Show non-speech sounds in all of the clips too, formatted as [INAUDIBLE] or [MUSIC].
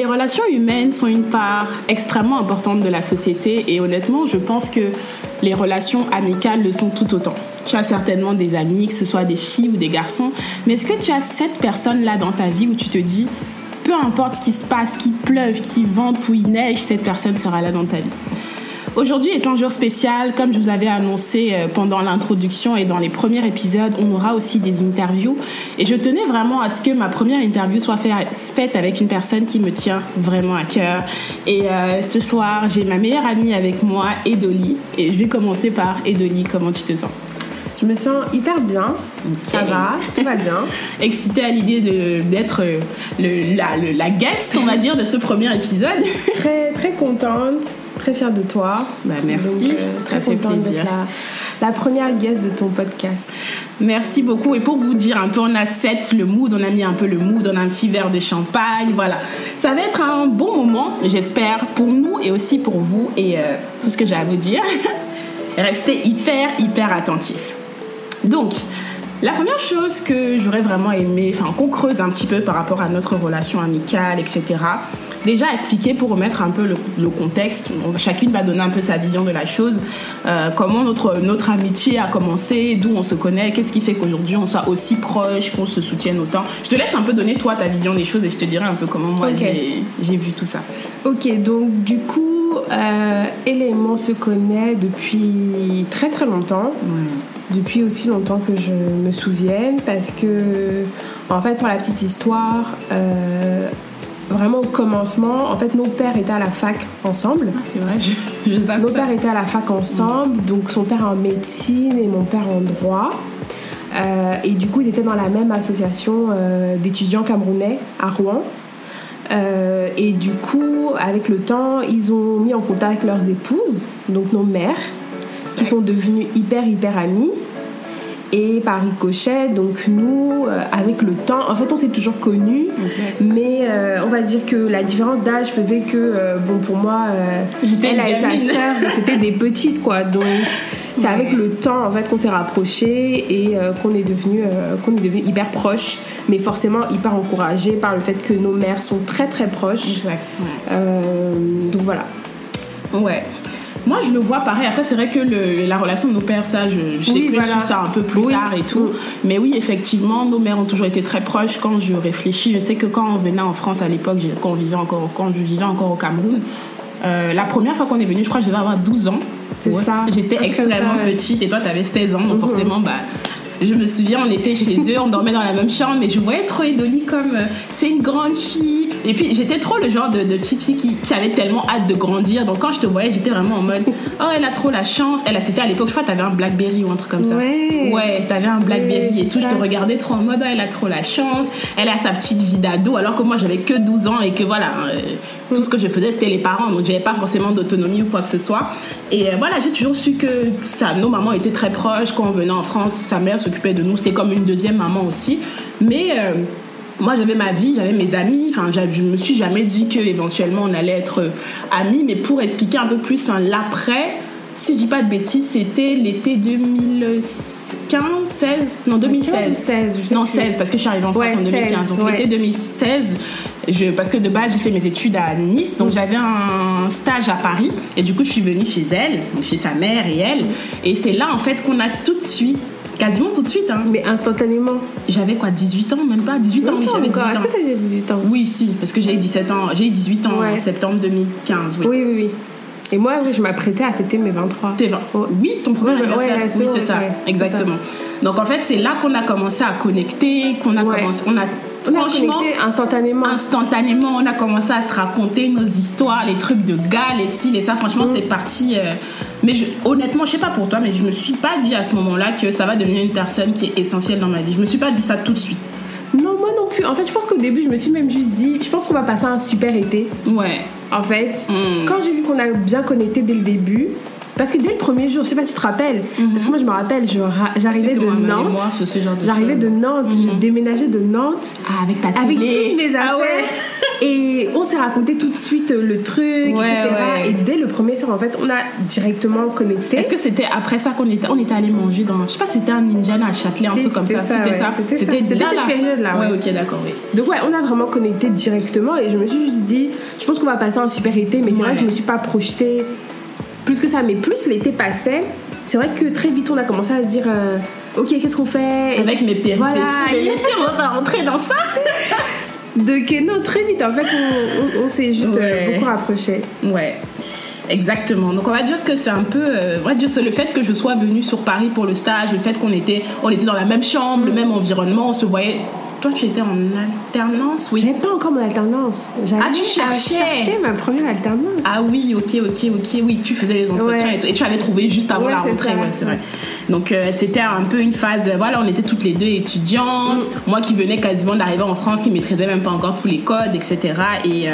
Les relations humaines sont une part extrêmement importante de la société et honnêtement, je pense que les relations amicales le sont tout autant. Tu as certainement des amis, que ce soit des filles ou des garçons, mais est-ce que tu as cette personne-là dans ta vie où tu te dis, peu importe ce qui se passe, qu'il pleuve, qu'il vente ou il neige, cette personne sera là dans ta vie? Aujourd'hui est un jour spécial, comme je vous avais annoncé euh, pendant l'introduction et dans les premiers épisodes, on aura aussi des interviews. Et je tenais vraiment à ce que ma première interview soit faite avec une personne qui me tient vraiment à cœur. Et euh, ce soir, j'ai ma meilleure amie avec moi, Edoli. Et je vais commencer par Edoli, comment tu te sens? Je me sens hyper bien. Ça va, tout va bien. [LAUGHS] Excitée à l'idée d'être euh, la guest, on va dire, de ce premier épisode. Très, très contente très fière de toi. Bah, merci, euh, très fait plaisir. La, la, première guest de ton podcast. Merci beaucoup. Et pour vous dire un peu, on a set le mood, on a mis un peu le mood, on a un petit verre de champagne, voilà. Ça va être un bon moment, j'espère, pour nous et aussi pour vous et euh, tout ce que j'ai à vous dire. [LAUGHS] Restez hyper, hyper attentifs. Donc, la première chose que j'aurais vraiment aimé, enfin qu'on creuse un petit peu par rapport à notre relation amicale, etc., déjà expliquer pour remettre un peu le, contexte. chacune va donner un peu sa vision de la chose, euh, comment notre, notre amitié a commencé, d'où on se connaît, qu'est-ce qui fait qu'aujourd'hui on soit aussi proche, qu'on se soutienne autant. Je te laisse un peu donner toi ta vision des choses et je te dirai un peu comment moi j'ai vu tout ça. Ok, donc du coup, euh, Élément se connaît depuis très très longtemps. Depuis aussi longtemps que je me souvienne, parce que, en fait, pour la petite histoire, euh, vraiment au commencement, en fait, nos pères étaient à la fac ensemble. Ah, c'est vrai, je, Nos pères étaient à la fac ensemble, donc son père en médecine et mon père en droit. Euh, et du coup, ils étaient dans la même association euh, d'étudiants camerounais à Rouen. Euh, et du coup, avec le temps, ils ont mis en contact leurs épouses, donc nos mères, qui sont devenues hyper, hyper amies et par ricochet. Donc nous, euh, avec le temps, en fait, on s'est toujours connus, mais euh, on va dire que la différence d'âge faisait que, euh, bon, pour moi, elle et sa sœur, [LAUGHS] c'était des petites, quoi. Donc c'est avec le temps, en fait, qu'on s'est rapprochés et qu'on est devenu qu'on est devenu hyper proches, mais forcément hyper encouragés par le fait que nos mères sont très très proches. Exact. donc voilà. Ouais. Moi, je le vois pareil. Après, c'est vrai que la relation de nos pères, ça, je, sais que ça un peu plus tard et tout. Mais oui, effectivement, nos mères ont toujours été très proches. Quand je réfléchis, je sais que quand on venait en France à l'époque, quand, vivait encore, quand je vivais encore au Cameroun, euh, la première fois qu'on est venu, je crois que je devais avoir 12 ans. C'est ça. J'étais extrêmement petite et toi, tu avais 16 ans. Donc, mhm. forcément, bah je me souviens, on était chez eux, on dormait dans la même chambre, mais je voyais trop Edoli comme euh, c'est une grande fille. Et puis j'été trop le genre de, de petite fille qui, qui, avait tellement hâte de grandir. Donc quand je te voyais, j'étais vraiment en mode oh elle a trop la chance. Elle c'était à l'époque, je crois, t'avais un Blackberry ou un truc comme ça. Ouais. Ouais, t'avais un Blackberry et tout. Je te regardais trop en mode oh, elle a trop la chance. Elle a sa petite vie d'ado, alors que moi j'avais que 12 ans et que voilà. Euh, tout ce que je faisais, c'était les parents, donc j'avais pas forcément d'autonomie ou quoi que ce soit. Et euh, voilà, j'ai toujours su que ça, nos mamans étaient très proches. Quand on venait en France, sa mère s'occupait de nous. C'était comme une deuxième maman aussi. Mais euh, moi, j'avais ma vie, j'avais mes amis. Enfin, je me suis jamais dit que éventuellement on allait être euh, amis. Mais pour expliquer un peu plus, l'après, si je dis pas de bêtises, c'était l'été 2015, 16, non 2016. 16, non 16 parce que je suis arrivée en France en 2015. donc l'été 2016, je, parce que de base j'ai fait mes études à Nice, donc j'avais un stage à Paris et du coup je suis venue chez elle, chez sa mère et elle, et c'est là en fait qu'on a tout de suite Quasiment tout de suite. Hein. Mais instantanément. J'avais quoi, 18 ans Même pas 18 ans, oui, j'avais 18 ans. Est-ce que t'avais 18 ans? Oui, si, parce que j'ai 17 ans. J'ai 18 ans en septembre 2015, oui. Oui, oui, oui. Et moi, oui, je m'apprêtais à fêter mes 23. T'es 20. Oui, ton premier Ouais, anniversaire. ouais, oui, c'est ça, exactement. Donc en fait, c'est là qu'on a commencé à connecter, qu'on a commencé, on a On a franchement instantanément. instantanément, on a commencé à se raconter nos histoires, les trucs de gars, les ci, les ça. Franchement, Mm. c'est parti. euh, Mais je- honnêtement, je sais pas pour toi, mais je me suis pas dit à ce moment-là que ça va devenir une personne qui est essentielle dans ma vie. Je me suis pas dit ça tout de suite. Non, moi non plus. En fait, je pense qu'au début, je me suis même juste dit, je pense qu'on va passer un super été. Ouais. En fait, Mm. quand j'ai vu qu'on a bien connecté dès le début, parce que dès le premier jour, je sais pas si tu te rappelles, parce que moi je me rappelle, j'arrivais de Nantes. J'arrivais de Nantes, je déménageais de Nantes Ah, avec ta avec télé. toutes mes affaires. Ah ouais. Et on s'est raconté tout de suite euh, le truc, Ouais, etc. ouais. Et dès le premier soir, en fait, on a directement connecté. Est-ce que c'était après ça qu'on était, on était allé manger dans, je sais pas, si c'était un Indiana à Châtelet, un truc comme ça. c'était ça, C'était cette là. période-là, Ouais, ok, d'accord, oui. Donc ouais, on a vraiment connecté directement et je me suis juste dit, je pense qu'on va passer un super été, mais c'est vrai que je me suis pas projetée plus que ça. Mais plus l'été passait, c'est vrai que très vite on a commencé à se dire, euh, ok, qu'est-ce qu'on fait? Avec mes péripéties Voilà. l'été, on va rentrer dans ça. [LAUGHS] Donc non, très vite en fait, on, on- on s'est juste euh, Ouais. beaucoup rapprochés. Ouais, exactement. Donc on va dire que c'est un peu, euh, on va dire c'est le fait que je sois venue sur Paris pour le stage, le fait qu'on était, on était dans la même chambre, Mm. le même environnement, on se voyait. Toi, tu étais en alternance, oui. J'avais pas encore mon alternance. J'avais Ah, tu cherchais. chercher ma première alternance. Ah oui, ok, ok, ok, oui, tu faisais les entretiens Ouais. et, tout, et tu avais trouvé juste avant Ouais, la rentrée, ouais, c'est vrai. Donc euh, c'était un peu une phase, euh, voilà, on était toutes les deux étudiantes, moi qui venais quasiment d'arriver en France, qui maîtrisais même pas encore tous les codes, etc. Et, euh,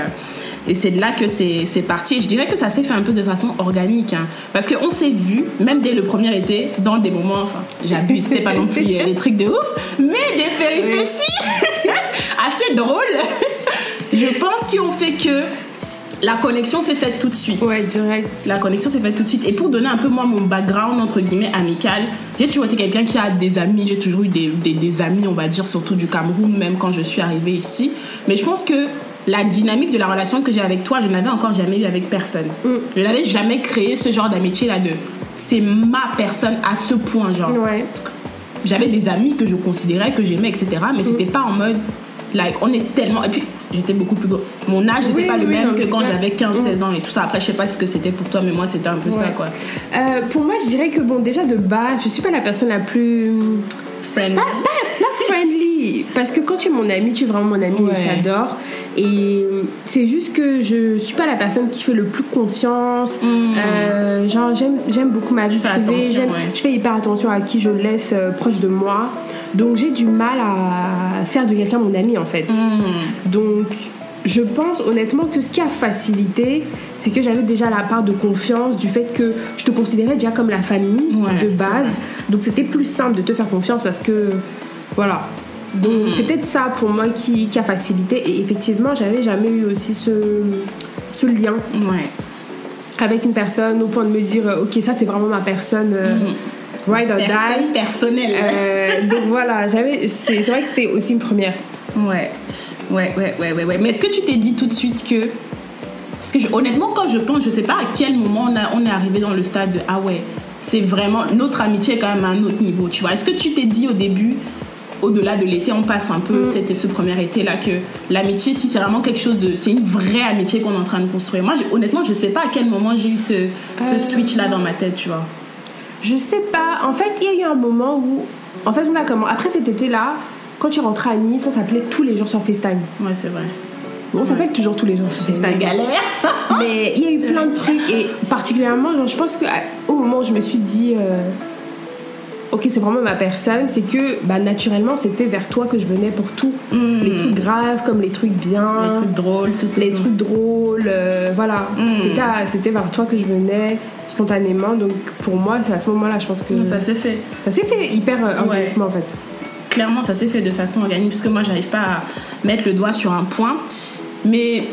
et c'est de là que c'est parti. Et je dirais que ça s'est fait un peu de façon organique, hein, parce qu'on s'est vu, même dès le premier été, dans des moments, enfin, j'abuse, c'était pas non plus euh, des trucs de ouf, mais des péripéties [LAUGHS] assez drôles, je pense, qui ont fait que la connexion s'est faite tout de suite. Ouais, direct. La connexion s'est faite tout de suite. Et pour donner un peu moi mon background entre guillemets amical, j'ai toujours été quelqu'un qui a des amis. J'ai toujours eu des, des- des amis, on va dire, surtout du Cameroun, même quand je suis arrivée ici. Mais je pense que la dynamique de la relation que j'ai avec toi, je n'avais encore jamais eu avec personne. Je n'avais jamais créé ce genre d'amitié là de. C'est ma personne à ce point, genre. Ouais. J'avais des amis que je considérais, que j'aimais, etc. Mais c'était pas en mode. Like, on est tellement. Et puis, j'étais beaucoup plus. gros. Mon âge n'était Oui, pas le même non, que quand j'avais 15-16 ans et tout ça. Après, je sais pas ce que c'était pour toi, mais moi, c'était un peu ça, quoi. Euh, pour moi, je dirais que bon, déjà de base, je suis pas la personne la plus Friend. pas, pas- pas friendly parce que quand tu es mon ami tu es vraiment mon ami Ouais. et je t'adore et c'est juste que je suis pas la personne qui fait le plus confiance Euh, genre j'aime beaucoup ma vie privée ouais. je fais hyper attention à qui je laisse euh, proche de moi donc j'ai du mal à faire de quelqu'un mon ami en fait Hmm. donc, je pense honnêtement que ce qui a facilité, c'est que j'avais déjà la part de confiance du fait que je te considérais déjà comme la famille Ouais, de base. Donc, c'était plus simple de te faire confiance parce que, voilà. Donc, c'est peut-être ça pour moi qui, qui a facilité. Et effectivement, j'avais jamais eu aussi ce, ce lien Ouais. avec une personne au point de me dire, euh, ok, ça c'est vraiment ma personne, euh, ride or die. Personne personnelle. Euh, donc voilà, j'avais, c'est c'est vrai que c'était aussi une première. Ouais. Ouais, ouais, ouais, ouais, ouais. Mais est-ce que tu t'es dit tout de suite que. Parce que je- honnêtement, quand je pense, je sais pas à quel moment on, a, on est arrivé dans le stade de Ah ouais, c'est vraiment. Notre amitié est quand même à un autre niveau, tu vois. Est-ce que tu t'es dit au début, au-delà de l'été, on passe un peu, c'était ce premier été-là, que l'amitié, si c'est vraiment quelque chose de. C'est une vraie amitié qu'on est en train de construire. Moi, honnêtement, je sais pas à quel moment j'ai eu ce, ce Euh. switch-là dans ma tête, tu vois. Je sais pas. En fait, il y a eu un moment où. En fait, on a comment Après cet été-là, quand tu rentrais à Nice, on s'appelait tous les jours sur FaceTime. Ouais, c'est vrai. On s'appelle toujours tous les jours sur FaceTime. galère. Mais il y a eu plein de [LAUGHS] trucs. Et particulièrement, genre, je pense qu'au moment où je me suis dit. euh, Ok, c'est vraiment ma personne, c'est que bah, naturellement c'était vers toi que je venais pour tout. Mm. Les trucs graves comme les trucs bien, Les trucs drôles, tout les trucs drôles, euh, voilà. Mm. C'était vers toi que je venais spontanément. Donc pour moi, c'est à ce moment-là, je pense que Ça s'est fait. ça s'est fait hyper euh, Ouais. organiquement en fait. clairement, ça s'est fait de façon organique, puisque moi, j'arrive pas à mettre le doigt sur un point. Mais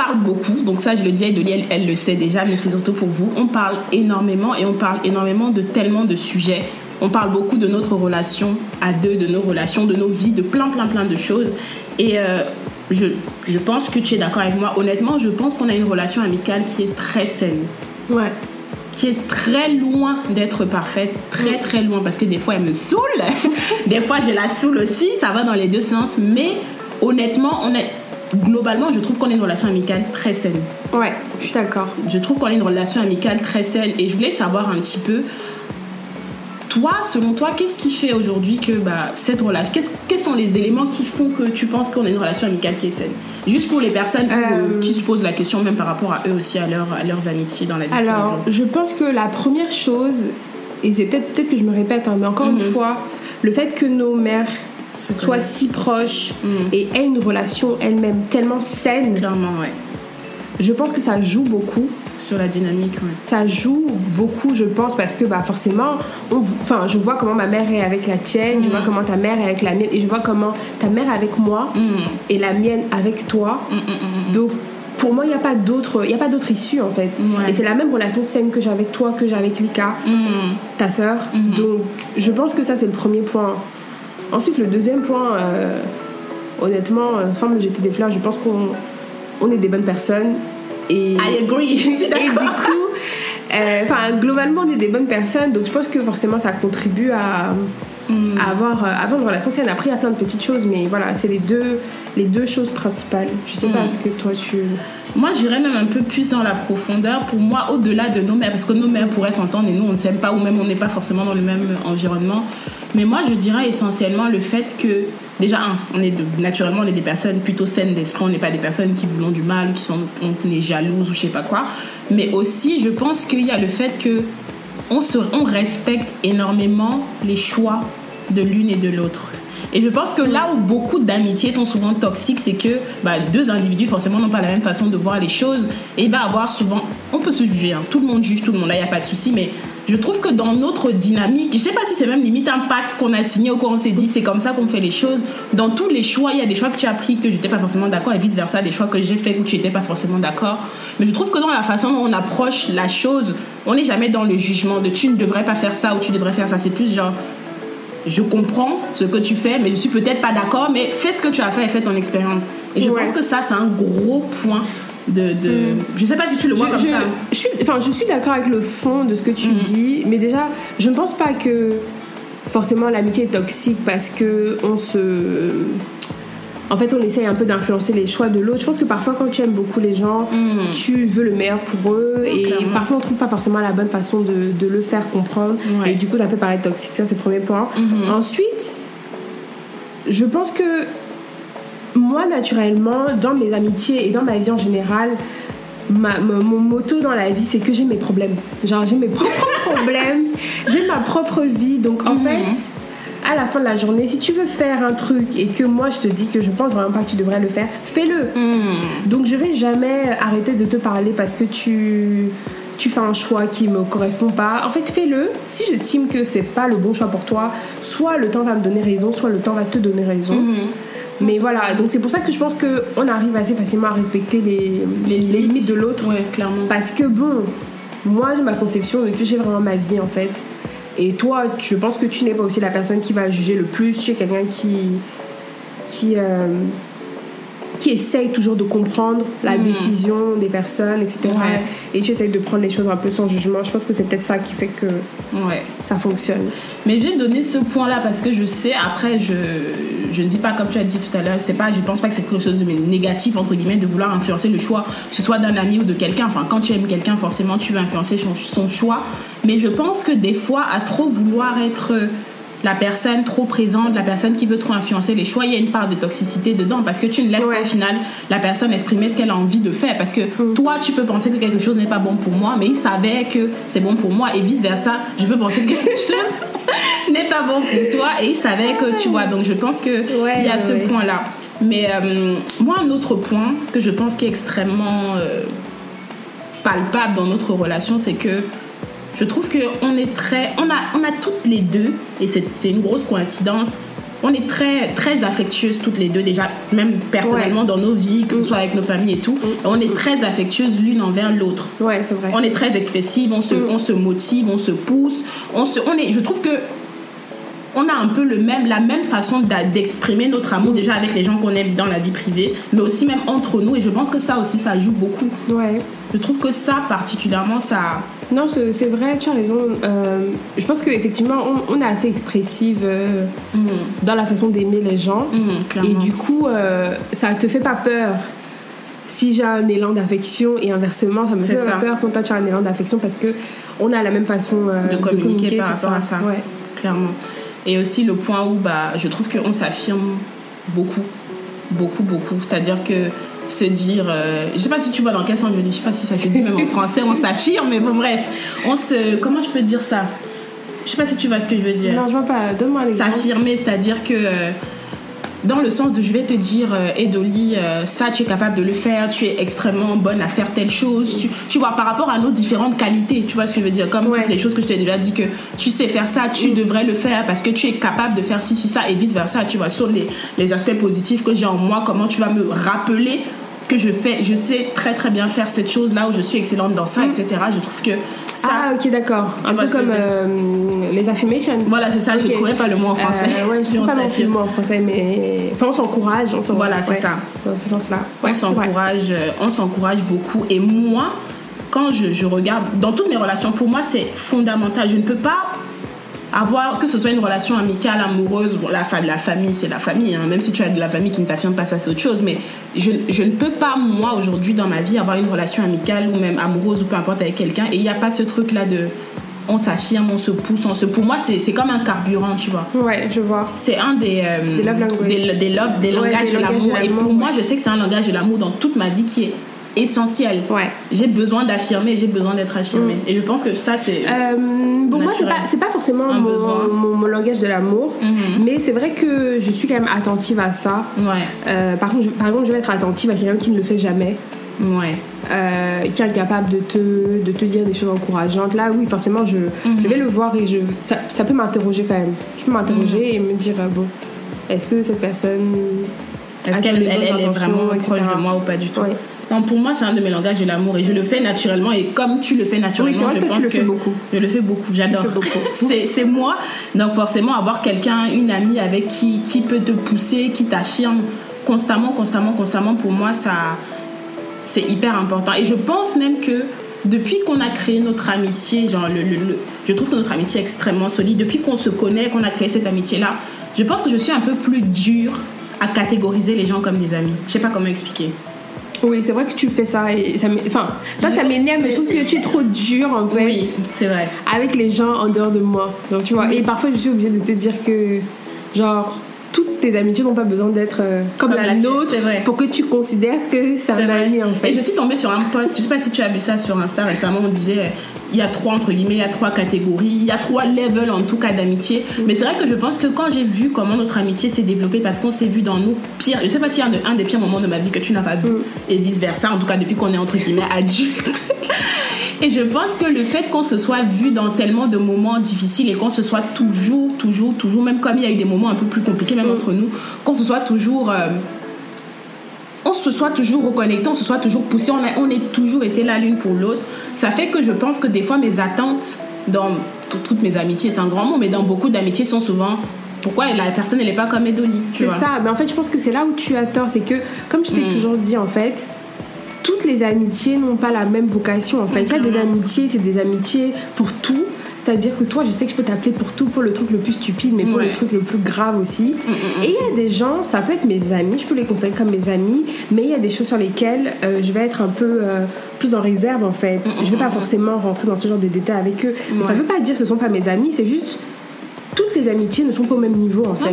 parle beaucoup, donc ça, je le dis à Edoli, elle, elle le sait déjà, mais c'est surtout pour vous. On parle énormément et on parle énormément de tellement de sujets. On parle beaucoup de notre relation à deux, de nos relations, de nos vies, de plein, plein, plein de choses. Et euh, je, je pense que tu es d'accord avec moi. Honnêtement, je pense qu'on a une relation amicale qui est très saine Ouais. qui est très loin d'être parfaite, très très loin, parce que des fois elle me saoule, [LAUGHS] des fois je la saoule aussi, ça va dans les deux sens, mais honnêtement, on est, globalement, je trouve qu'on est une relation amicale très saine. Ouais, je suis d'accord. Je trouve qu'on est une relation amicale très saine et je voulais savoir un petit peu toi, selon toi, qu'est-ce qui fait aujourd'hui que bah, cette relation, quels sont les éléments qui font que tu penses qu'on a une relation amicale qui est saine? Juste pour les personnes euh, qui se posent la question, même par rapport à eux aussi, à, leurs amitiés dans la vie. Alors, je pense que la première chose, et c'est peut-être peut, que je me répète, hein, mais encore une mhm. fois, le fait que nos mères soient si proches mhm. et aient une relation elle-même tellement saine. Clairement, ouais. Je pense que ça joue beaucoup sur la dynamique. Ça joue beaucoup, je pense, parce que bah, forcément, enfin, je vois comment ma mère est avec la tienne, je vois mm. comment ta mère est avec la mienne, et je vois comment ta mère est avec moi mm. et la mienne avec toi. Mm, Donc, pour moi, il n'y a pas d'autre, il a pas d'autre issue en fait. Et c'est la même relation saine que j'ai avec toi, que j'ai avec Lika, ta sœur. Donc, je pense que ça c'est le premier point. Ensuite, le deuxième point, euh, honnêtement, sans me jeter des fleurs, je pense qu'on on est des bonnes personnes et, I agree. [LAUGHS] et du coup, euh, globalement, on est des bonnes personnes, donc je pense que forcément ça contribue à, hmm. avoir, avoir une relation saine. Après, il y a plein de petites choses, mais voilà, c'est les deux, les deux choses principales. Je sais pas, hmm. ce que toi tu. Moi, j'irais même un peu plus dans la profondeur. Pour moi, au-delà de nos mères, parce que nos mères pourraient s'entendre et nous, on ne s'aime pas, ou même on n'est pas forcément dans le même environnement. Mais moi, je dirais essentiellement le fait que déjà, un, on est naturellement, on est des personnes plutôt saines d'esprit, on n'est pas des personnes qui voulons du mal, qui sont jalouses ou je sais pas quoi. Mais aussi, je pense qu'il y a le fait que on, se, on respecte énormément les choix de l'une et de l'autre. Et je pense que là où beaucoup d'amitiés sont souvent toxiques, c'est que bah, deux individus forcément n'ont pas la même façon de voir les choses. Et va avoir souvent, on peut se juger, hein. tout le monde juge tout le monde, là il n'y a pas de souci, mais je trouve que dans notre dynamique, je sais pas si c'est même limite un pacte qu'on a signé ou qu'on s'est dit c'est comme ça qu'on fait les choses. Dans tous les choix, il y a des choix que tu as pris que j'étais pas forcément d'accord et vice versa, des choix que j'ai fait où tu n'étais pas forcément d'accord. Mais je trouve que dans la façon dont on approche la chose, on n'est jamais dans le jugement de tu ne devrais pas faire ça ou tu devrais faire ça. C'est plus genre je comprends ce que tu fais, mais je suis peut-être pas d'accord, mais fais ce que tu as fait et fais ton expérience. Et je pense que ça, c'est un gros point de, de... Mm. je sais pas si tu le vois comme ça je suis enfin je suis d'accord avec le fond de ce que tu mm. dis mais déjà je ne pense pas que forcément l'amitié est toxique parce que on se en fait, on essaye un peu d'influencer les choix de l'autre. Je pense que parfois, quand tu aimes beaucoup les gens, mm. tu veux le meilleur pour eux. et parfois, on trouve pas forcément la bonne façon de, de le faire comprendre. Et du coup, ça peut paraître toxique. Ça, c'est le premier point. Mm-hmm. Ensuite, je pense que moi, naturellement, dans mes amitiés et dans ma vie en général, mon moto dans la vie, c'est que j'ai mes problèmes. Genre, j'ai mes [LAUGHS] propres problèmes, j'ai ma propre vie. Donc, en mhm. fait, à la fin de la journée, si tu veux faire un truc et que moi je te dis que je pense vraiment pas que tu devrais le faire, fais-le. Mhm. Donc, je vais jamais arrêter de te parler parce que tu tu fais un choix qui me correspond pas. En fait, fais-le. Si j'estime que c'est pas le bon choix pour toi, soit le temps va me donner raison, soit le temps va te donner raison. Mhm. Mais voilà, donc c'est pour ça que je pense qu'on arrive assez facilement à respecter les, les, limites de l'autre. clairement. Parce que bon, moi j'ai ma conception de que j'ai vraiment ma vie en fait. Et toi, je pense que tu n'es pas aussi la personne qui va juger le plus. Tu es quelqu'un qui. qui. Euh, qui essaye toujours de comprendre la hmm. décision des personnes, etc. Et tu essayes de prendre les choses un peu sans jugement. Je pense que c'est peut-être ça qui fait que ouais. ça fonctionne. Mais je vais donner ce point-là parce que je sais, après, je, je ne dis pas comme tu as dit tout à l'heure, c'est pas, je pense pas que c'est quelque chose de négatif, entre guillemets, de vouloir influencer le choix, que ce soit d'un ami ou de quelqu'un. Enfin, quand tu aimes quelqu'un, forcément, tu veux influencer son, son choix. Mais je pense que des fois, à trop vouloir être la personne trop présente, la personne qui veut trop influencer les choix, il y a une part de toxicité dedans parce que tu ne laisses pas au final la personne exprimer ce qu'elle a envie de faire. Parce que mm. toi, tu peux penser que quelque chose n'est pas bon pour moi, mais il savait que c'est bon pour moi et vice versa. Je peux penser que quelque [LAUGHS] chose [LAUGHS] n'est pas bon pour toi et il savait que tu vois. Donc je pense que il y a ce point-là. Mais euh, moi, un autre point que je pense qui est extrêmement euh, palpable dans notre relation, c'est que je trouve qu'on est très. On a, on a toutes les deux, et c'est une grosse coïncidence, on est très, très affectueuses toutes les deux, déjà, même personnellement dans nos vies, que ce soit avec nos familles et tout. Mm. On est très affectueuses l'une envers l'autre. Ouais, c'est vrai. On est très expressives, on se, mm. on se motive, on se pousse. On se, on est, je trouve que on a un peu le même, la même façon d'exprimer notre amour déjà avec les gens qu'on aime dans la vie privée, mais aussi même entre nous. Et je pense que ça aussi, ça joue beaucoup. Ouais. Je trouve que ça, particulièrement, ça, Non, c'est vrai, tu as raison. Euh, je pense qu'effectivement, on, on est assez expressive euh, dans la façon d'aimer les gens. Mhm, Et du coup, euh, ça te fait pas peur si j'ai un élan d'affection et inversement, ça me fait ça. pas peur quand toi tu as un élan d'affection parce que on a la même façon euh, De communiquer par rapport à ça. Ouais. clairement. Et aussi le point où bah, je trouve qu'on s'affirme beaucoup, beaucoup, beaucoup. C'est-à-dire que se dire, euh, je sais pas si tu vois dans quel sens je veux dire, je sais pas si ça se dit même en français, on s'affirme, mais bon bref, on se, comment je peux dire ça? Je sais pas si tu vois ce que je veux dire. Non, je vois pas. Donne-moi un exemple. S'affirmer, c'est-à-dire que euh, dans le sens de je vais te dire, euh, Edoli, euh, ça tu es capable de le faire, tu es extrêmement bonne à faire telle chose, tu, tu vois, par rapport à nos différentes qualités, tu vois ce que je veux dire, comme Ouais. toutes les choses que je t'ai déjà dit que tu sais faire ça, tu devrais le faire parce que tu es capable de faire ci, ci, ça et vice versa, tu vois, sur les, les aspects positifs que j'ai en moi, comment tu vas me rappeler que je fais, je sais très très bien faire cette chose là où je suis excellente dans ça, etc. Je trouve que ça, Ah, ok, d'accord. Un peu comme je euh, les affirmations. voilà, c'est ça, je Ok. trouvais pas le mot en français. Euh, ouais, je [LAUGHS] trouve pas non plus s'affirme. le mot en français, mais. Enfin, on s'encourage. On Voilà, c'est ouais, ça. Dans ce sens-là. on Ouais, s'encourage euh, on s'encourage beaucoup et moi quand je, je regarde dans toutes mes relations pour moi c'est fondamental je ne peux pas avoir que ce soit une relation amicale amoureuse bon, la, la famille c'est la famille hein, même si tu as de la famille qui ne t'affirme pas ça c'est autre chose mais je, je ne peux pas moi aujourd'hui dans ma vie avoir une relation amicale ou même amoureuse ou peu importe avec quelqu'un et il n'y a pas ce truc là de on s'affirme on se pousse on se pour moi c'est comme un carburant tu vois Ouais, je vois. c'est un des, euh, Des love languages. des, des love- des Ouais, langages des de l'amour. Et pour moi, je sais que c'est un langage de l'amour dans toute ma vie qui est essentiel. Ouais. J'ai besoin d'affirmer, j'ai besoin d'être affirmée. Et je pense que ça, c'est. Euh, pour moi, c'est pas, c'est pas forcément mon, mon- mon langage de l'amour, Mhm. mais c'est vrai que je suis quand même attentive à ça. Ouais, Euh, par, contre, je, par exemple, je vais être attentive à quelqu'un qui ne le fait jamais, ouais. euh, qui est incapable de te, de te dire des choses encourageantes. Là, oui, forcément, je, je vais le voir et je, ça, ça peut m'interroger quand même. Je peux m'interroger Mhm. et me dire, bon, est-ce que cette personne. Est-ce qu'elle est vraiment proche de moi ou pas du tout? Ouais. Non, pour moi, c'est un de mes langages de l'amour et je le fais naturellement. Et comme tu le fais naturellement, Oui, c'est vrai je que toi, pense tu le que fais beaucoup. je le fais beaucoup. J'adore. [LAUGHS] C'est c'est moi. Donc forcément, avoir quelqu'un, une amie avec qui qui peut te pousser, qui t'affirme constamment, constamment, constamment, pour moi, ça c'est hyper important. Et je pense même que depuis qu'on a créé notre amitié, genre le, le- le- je trouve que notre amitié est extrêmement solide. Depuis qu'on se connaît, qu'on a créé cette amitié-là, je pense que je suis un peu plus dure à catégoriser les gens comme des amis. Je sais pas comment expliquer. Oui, c'est vrai que tu fais ça et ça Enfin, là, ça m'énerve, mais je trouve que tu es trop dur en fait. Oui, c'est vrai. avec les gens en dehors de moi. Donc tu vois, et parfois je suis obligée de te dire que genre toutes tes amitiés n'ont pas besoin d'être euh, comme, Comme la, nôtre vrai. pour que tu considères que un vrai. ami en fait. Et je suis tombée sur un post, je sais pas si tu as vu ça sur Insta récemment, on disait il y a trois entre guillemets, il y a trois catégories, il y a trois levels en tout cas d'amitié. Mais c'est vrai que je pense que quand j'ai vu comment notre amitié s'est développée, parce qu'on s'est vu dans nos pires, je sais pas s'il y a un, de- un des pires moments de ma vie que tu n'as pas vu, et vice versa, en tout cas depuis qu'on est entre guillemets [LAUGHS] adultes. Et je pense que le fait qu'on se soit vu dans tellement de moments difficiles et qu'on se soit toujours, toujours, toujours, même comme il y a eu des moments un peu plus compliqués, même entre nous, qu'on se soit toujours euh, on se soit toujours reconnecté, on se soit toujours poussé, on, a, on est toujours été là l'une pour l'autre. Ça fait que je pense que des fois mes attentes dans tout- toutes mes amitiés, c'est un grand mot, mais dans beaucoup d'amitiés sont souvent pourquoi la personne n'est pas comme Edoli, C'est ça, mais en fait je pense que c'est là où tu as tort, c'est que comme je t'ai Mm. toujours dit en fait, toutes les amitiés n'ont pas la même vocation en fait. Il y a des amitiés, c'est des amitiés pour tout. C'est-à-dire que toi, je sais que je peux t'appeler pour tout, pour le truc le plus stupide, mais pour Ouais. le truc le plus grave aussi. Mm, Et il y a des gens, ça peut être mes amis, je peux les considérer comme mes amis, mais il y a des choses sur lesquelles euh, je vais être un peu euh, plus en réserve en fait. Je vais pas forcément rentrer dans ce genre de détails avec eux. Mais ça veut pas dire que ce sont pas mes amis, c'est juste toutes les amitiés ne sont pas au même niveau en fait.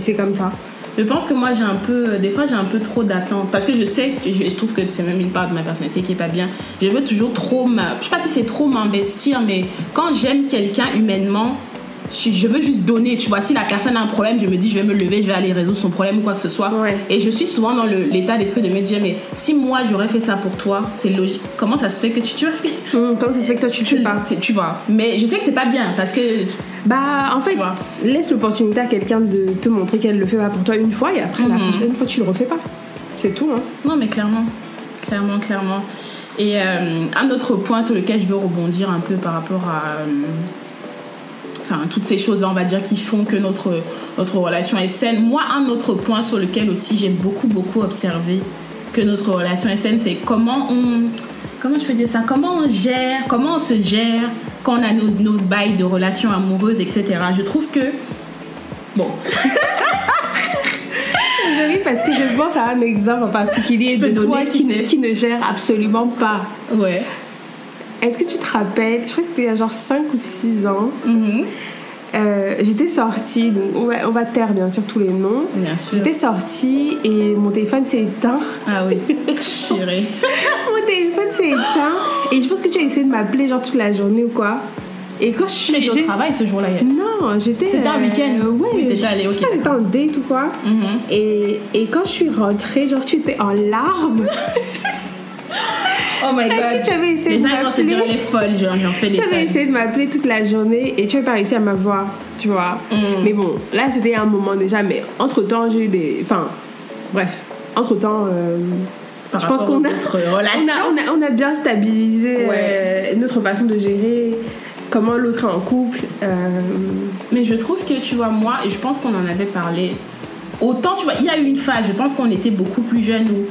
C'est comme ça. Je pense que moi j'ai un peu, des fois j'ai un peu trop d'attentes parce que je sais, je, je trouve que c'est même une part de ma personnalité qui est pas bien. Je veux toujours trop, m'a- je sais pas si c'est trop m'investir, mais quand j'aime quelqu'un humainement, je, veux juste donner. Tu vois, si la personne a un problème, je me dis je vais me lever, je vais aller résoudre son problème ou quoi que ce soit. Ouais. Et je suis souvent dans l'état d'esprit de me dire mais si moi j'aurais fait ça pour toi, c'est logique. Comment ça se fait que tu, tu vois ce que [LAUGHS] Hum, comment ça se fait que toi tu le fais pas? Tu vois. Mais je sais que c'est pas bien parce que Bah en fait, laisse l'opportunité à quelqu'un de te montrer qu'elle le fait pas pour toi une fois et après la Mhm. prochaine fois tu le refais pas. C'est tout hein. Non, mais clairement, clairement, clairement. Et euh, un autre point sur lequel je veux rebondir un peu par rapport à. euh, Enfin, toutes ces choses-là, on va dire, qui font que notre, notre relation est saine. Moi, un autre point sur lequel aussi j'ai beaucoup, beaucoup observé que notre relation est saine, c'est comment on. comment je peux dire ça? Comment on gère, comment on se gère quand on a nos, nos bails de relations amoureuses, etc. Je trouve que bon. [LAUGHS] Je ris parce que je pense à un exemple en particulier de toi qui ne, qui ne gère absolument pas. Ouais. Est-ce que tu te rappelles, je crois que c'était il y a genre 5 ou 6 ans, Mhm. euh, j'étais sortie, donc on va, on va taire bien sûr tous les noms. Bien sûr. J'étais sortie et mon téléphone s'est éteint. Ah oui. Chérie. [LAUGHS] Mon téléphone s'est éteint et je pense que tu as essayé de m'appeler genre toute la journée ou quoi. Et quand je Tu suis. étais au travail ce jour-là. Non, j'étais. C'était un euh, week-end Ouais. Oui, allée, ok. J'étais en date ou quoi. Mhm. Et, et quand je suis rentrée, genre tu étais en larmes. [LAUGHS] Oh my god. que tu avais essayé Les de gens vont se dire elle est folle, genre j'en fais des Tu avais tonnes. essayé de m'appeler toute la journée et tu n'avais pas réussi à m'avoir, tu vois. Mm. Mais bon, là c'était un moment déjà, mais entre temps j'ai eu des. Enfin, bref, entre temps. Par je pense qu'on a, [LAUGHS] on, a, on, a, on a bien stabilisé Ouais. euh, notre façon de gérer, comment l'autre est en couple. euh, Mais je trouve que, tu vois, moi, et je pense qu'on en avait parlé, autant, tu vois, il y a eu une phase, je pense qu'on était beaucoup plus jeunes où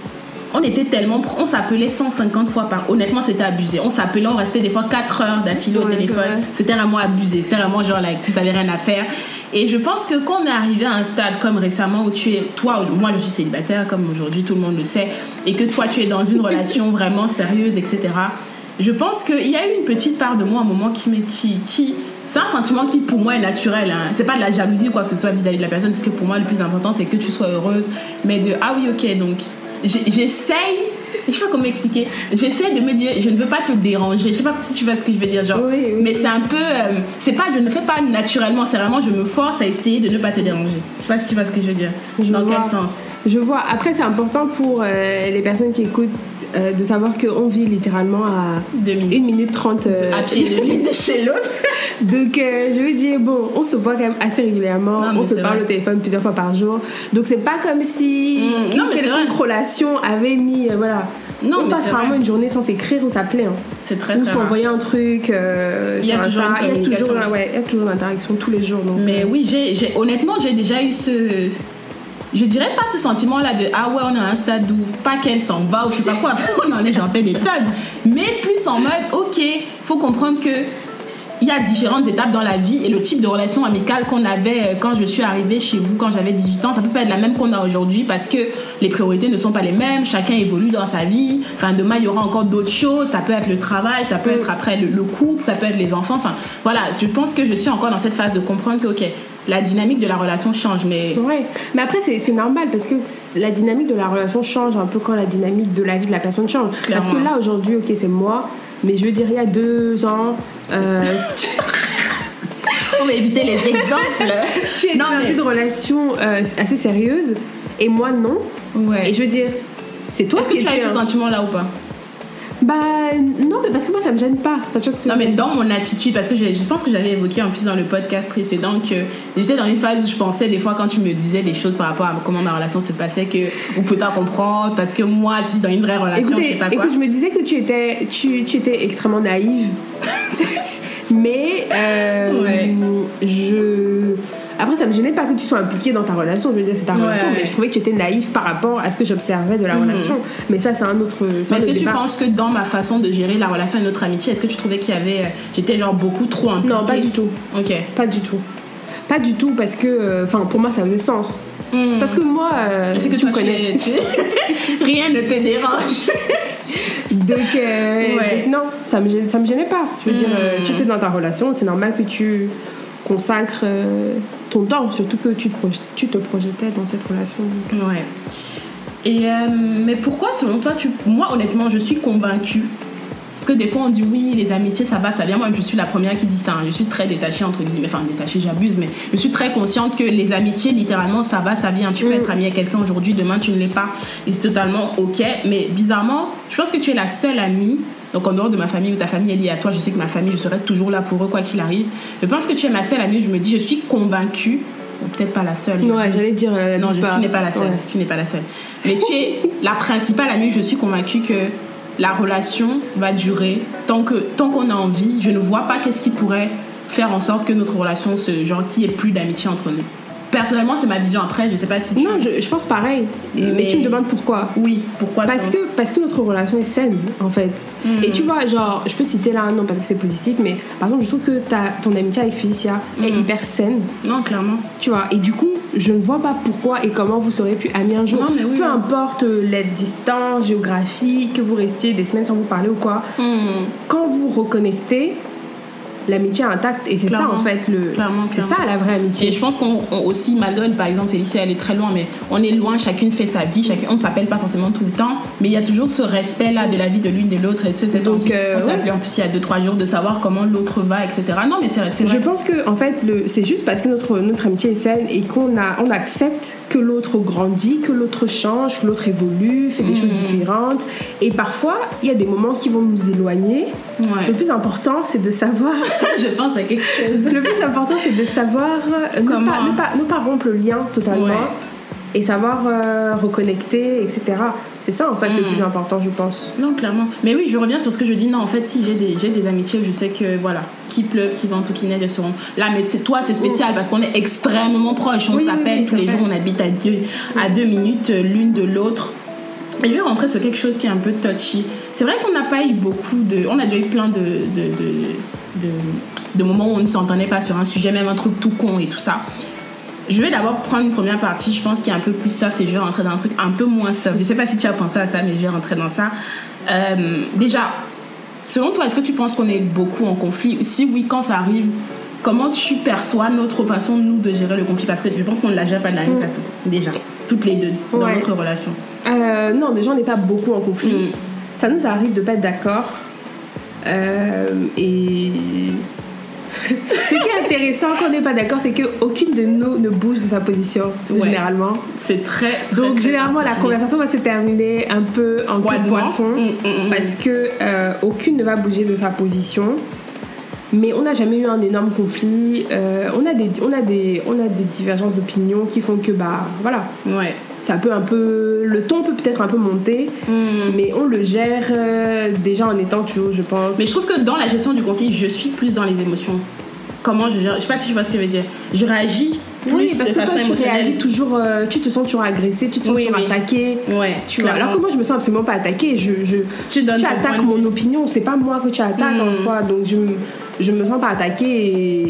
on était tellement. On s'appelait 150 fois par. Honnêtement, c'était abusé. On s'appelait, on restait des fois 4 heures d'affilée au Ouais, téléphone. C'était vraiment abusé. C'était vraiment genre, like, vous avez rien à faire. Et je pense que quand on est arrivé à un stade comme récemment où tu es. Toi, moi, je suis célibataire, comme aujourd'hui, tout le monde le sait. Et que toi, tu es dans une relation [LAUGHS] vraiment sérieuse, etc. Je pense qu'il y a eu une petite part de moi, à un moment, qui. me- qui, qui c'est un sentiment qui, pour moi, est naturel. Hein. C'est pas de la jalousie ou quoi que ce soit vis-à-vis de la personne, parce que pour moi, le plus important, c'est que tu sois heureuse. Mais de, ah oui, ok, donc, j'essaye, je sais pas comment expliquer, j'essaie de me dire, je ne veux pas te déranger. Je sais pas si tu vois ce que je veux dire, genre. Oui, oui. Mais c'est un peu, euh, c'est pas, je ne fais pas naturellement, c'est vraiment, je me force à essayer de ne pas te déranger. Je sais pas si tu vois ce que je veux dire. Je Dans vois. quel sens? Je vois. Après, c'est important pour euh, les personnes qui écoutent euh, de savoir qu'on vit littéralement à Deux minutes. 1 minute 30 euh, À pied de chez l'autre. [LAUGHS] Donc, euh, je veux dire, bon, on se voit quand même assez régulièrement. Non, on se parle vrai. au téléphone plusieurs fois par jour. Donc, c'est pas comme si Mm, non, quelconque vrai. relation avait mis. voilà. Non, on mais passe rarement vrai. une journée sans s'écrire ou s'appeler. Hein. C'est très Ou très faut rare. envoyer un truc. Il y a toujours une ouais, l'interaction tous les jours. Donc, Mais oui, j'ai- honnêtement, j'ai déjà eu ce. Je dirais pas ce sentiment-là de ah ouais, on est à un stade où pas qu'elle s'en va ou je sais pas quoi, [LAUGHS] on en est, j'en fais des tonnes. Mais plus en mode, ok, faut comprendre que il y a différentes étapes dans la vie et le type de relation amicale qu'on avait euh, quand je suis arrivée chez vous, quand j'avais 18 ans, ça peut pas être la même qu'on a aujourd'hui parce que les priorités ne sont pas les mêmes, chacun évolue dans sa vie. Enfin, demain, il y aura encore d'autres choses, ça peut être le travail, ça peut Mm. être après le, le couple, ça peut être les enfants. Enfin, voilà, je pense que je suis encore dans cette phase de comprendre que, ok, la dynamique de la relation change, mais Ouais, mais après c'est normal parce que la dynamique de la relation change un peu quand la dynamique de la vie de la personne change. Parce que là aujourd'hui, ok, c'est moi, mais je veux dire, il y a deux ans, euh, [LAUGHS] on va éviter les [LAUGHS] exemples. tu es Non, dans mais- une relation euh, assez sérieuse et moi non. Ouais. Et je veux dire, c'est toi Est-ce qui que tu as eu ce un- sentiment-là ou pas? Bah non, mais parce que moi ça me gêne pas. Enfin, tu vois ce que Non, je mais dans mon attitude, parce que je pense que j'avais évoqué en plus dans le podcast précédent que j'étais dans une phase où je pensais des fois quand tu me disais des choses par rapport à comment ma relation se passait que ou peut pas comprendre parce que moi je suis dans une vraie relation, je Écoutez, sais pas quoi. écoute, je me disais que tu étais, tu, tu étais extrêmement naïve. [LAUGHS] mais euh, Ouais. je. Après, ça me gênait pas que tu sois impliquée dans ta relation. Je veux dire, c'est ta Ouais. relation, mais je trouvais que tu étais naïve par rapport à ce que j'observais de la Mhm. relation. Mais ça, c'est un autre. c'est Mais est-ce que tu penses que dans ma façon de gérer la relation et notre amitié, est-ce que tu trouvais qu'il y avait. J'étais genre beaucoup trop impliquée? Non, pas du tout. Ok. Pas du tout. Pas du tout, parce que. euh, Enfin, pour moi, ça faisait sens. Hmm. Parce que moi. euh, sais que tu me connais. [LAUGHS] Rien ne te dérange. Donc, euh, Ouais. donc non, ça me, ça me gênait pas. Je veux dire, euh, tu étais dans ta relation, c'est normal que tu consacres euh, ton temps, surtout que tu te, tu te projetais dans cette relation. Ouais. Et euh, mais pourquoi, selon toi, tu... moi, honnêtement, je suis convaincue? Parce que des fois, on dit oui, les amitiés, ça va, ça vient. Moi, je suis la première qui dit ça. hein. Je suis très détachée, entre guillemets. Enfin, détachée, j'abuse, mais je suis très consciente que les amitiés, littéralement, ça va, ça vient. Tu peux Mm. être ami avec quelqu'un aujourd'hui, demain, tu ne l'es pas. Et c'est totalement OK. Mais bizarrement, je pense que tu es la seule amie. Donc, en dehors de ma famille ou ta famille est liée à toi, je sais que ma famille, je serai toujours là pour eux, quoi qu'il arrive. Je pense que tu es ma seule amie. Je me dis, je suis convaincue. Peut-être pas la seule. Ouais, j'allais dire. euh, Non, je, pas. tu n'es pas la seule. Ouais. Tu n'es pas la seule. Mais tu es la principale amie. Je suis convaincue que la relation va durer tant que tant qu'on a envie. Je ne vois pas qu'est-ce qui pourrait faire en sorte que notre relation se genre qu'il n'y ait plus d'amitié entre nous. Personnellement, c'est ma vision. Après, je sais pas si tu. Non, je, je pense pareil. Mais... Mais- tu me demandes pourquoi Oui, pourquoi parce ça- que, parce que notre relation est saine, en fait. Mhm. Et tu vois, genre, je peux citer là, non, parce que c'est positif, mais par exemple, je trouve que ta, ton amitié avec Félicia est Mhm. hyper saine, Non, clairement. tu vois. Et du coup, je ne vois pas pourquoi et comment vous serez plus amis un jour. Non, mais oui, Peu importe euh, la distance géographique, que vous restiez des semaines sans vous parler ou quoi, quand vous reconnectez, l'amitié est intacte. Et c'est ça, en fait, le. C'est ça la vraie amitié. Et je pense qu'on on aussi, malgré par exemple Félicia, elle est très loin, mais on est loin, chacune fait sa vie, chacune, on ne s'appelle pas forcément tout le temps, mais il y a toujours ce respect-là de la vie de l'une de l'autre. Et ce, cette Donc, euh, on s'est ouais. en plus il y a 2-3 jours de savoir comment l'autre va, etc. Non, mais c'est c'est Je pense que en fait, c'est juste parce que notre, notre amitié est saine et qu'on a, on accepte que l'autre grandit, que l'autre change, que l'autre évolue, fait des choses différentes. Et parfois, il y a des moments qui vont nous éloigner. Ouais. Le plus important, c'est de savoir. [LAUGHS] je pense à quelque chose. le plus important, c'est de savoir euh, ne Comment? pas, ne, pas, ne pas rompre le lien totalement Ouais. et savoir euh, reconnecter, etc. C'est ça en fait le Mm. plus important, je pense. Non, clairement. Mais oui, je reviens sur ce que je dis. Non, en fait, si j'ai des, j'ai des amitiés je sais que, voilà, qui pleuve, qui vente ou qui neige, elles seront là. Mais c'est toi, c'est spécial parce qu'on est extrêmement proches. On Oui, s'appelle oui, tous les jours, on habite à deux, à deux minutes euh, l'une de l'autre. Et je vais rentrer sur quelque chose qui est un peu touchy. C'est vrai qu'on n'a pas eu beaucoup de. On a déjà eu plein de, de, de, de, de moments où on ne s'entendait pas sur un sujet, même un truc tout con et tout ça. Je vais d'abord prendre une première partie, je pense, qui est un peu plus soft et je vais rentrer dans un truc un peu moins soft. Je sais pas si tu as pensé à ça, mais je vais rentrer dans ça. Euh, déjà, selon toi, est-ce que tu penses qu'on est beaucoup en conflit? Si oui, quand ça arrive, comment tu perçois notre façon, nous, de gérer le conflit? Parce que je pense qu'on ne la gère pas de la même façon, déjà, toutes les deux, dans Ouais. notre relation. Euh, non, déjà, on n'est pas beaucoup en conflit. Mm. Ça nous arrive de pas être d'accord. Euh, et ce qui est intéressant quand on n'est pas d'accord, c'est qu'aucune de nous ne bouge de sa position, Ouais. généralement. C'est très, très, Donc, très généralement, la conversation va se terminer un peu en queue de poisson. Mm, mm, mm. Parce que euh, aucune ne va bouger de sa position. Mais on n'a jamais eu un énorme conflit. Euh, on, a des, on, a des, on a des divergences d'opinion qui font que, bah, voilà, Ouais. Ça peut un peu. Le ton peut peut-être un peu monter, Mm. mais on le gère euh, déjà en étant toujours, je pense. Mais je trouve que dans la gestion du conflit, je suis plus dans les émotions. Comment je gère Je sais pas si tu vois ce que je veux dire. Je réagis plus oui, parce de que toi, tu réagis toujours, euh, tu te sens toujours agressé, tu te sens Oui, toujours oui. attaqué. Ouais, Tu vois, alors que moi, je me sens absolument pas attaquée. Je, je, Tu ton attaques mon opinion, c'est pas moi que tu attaques en Mm. soi. Donc, je, je me sens pas attaquée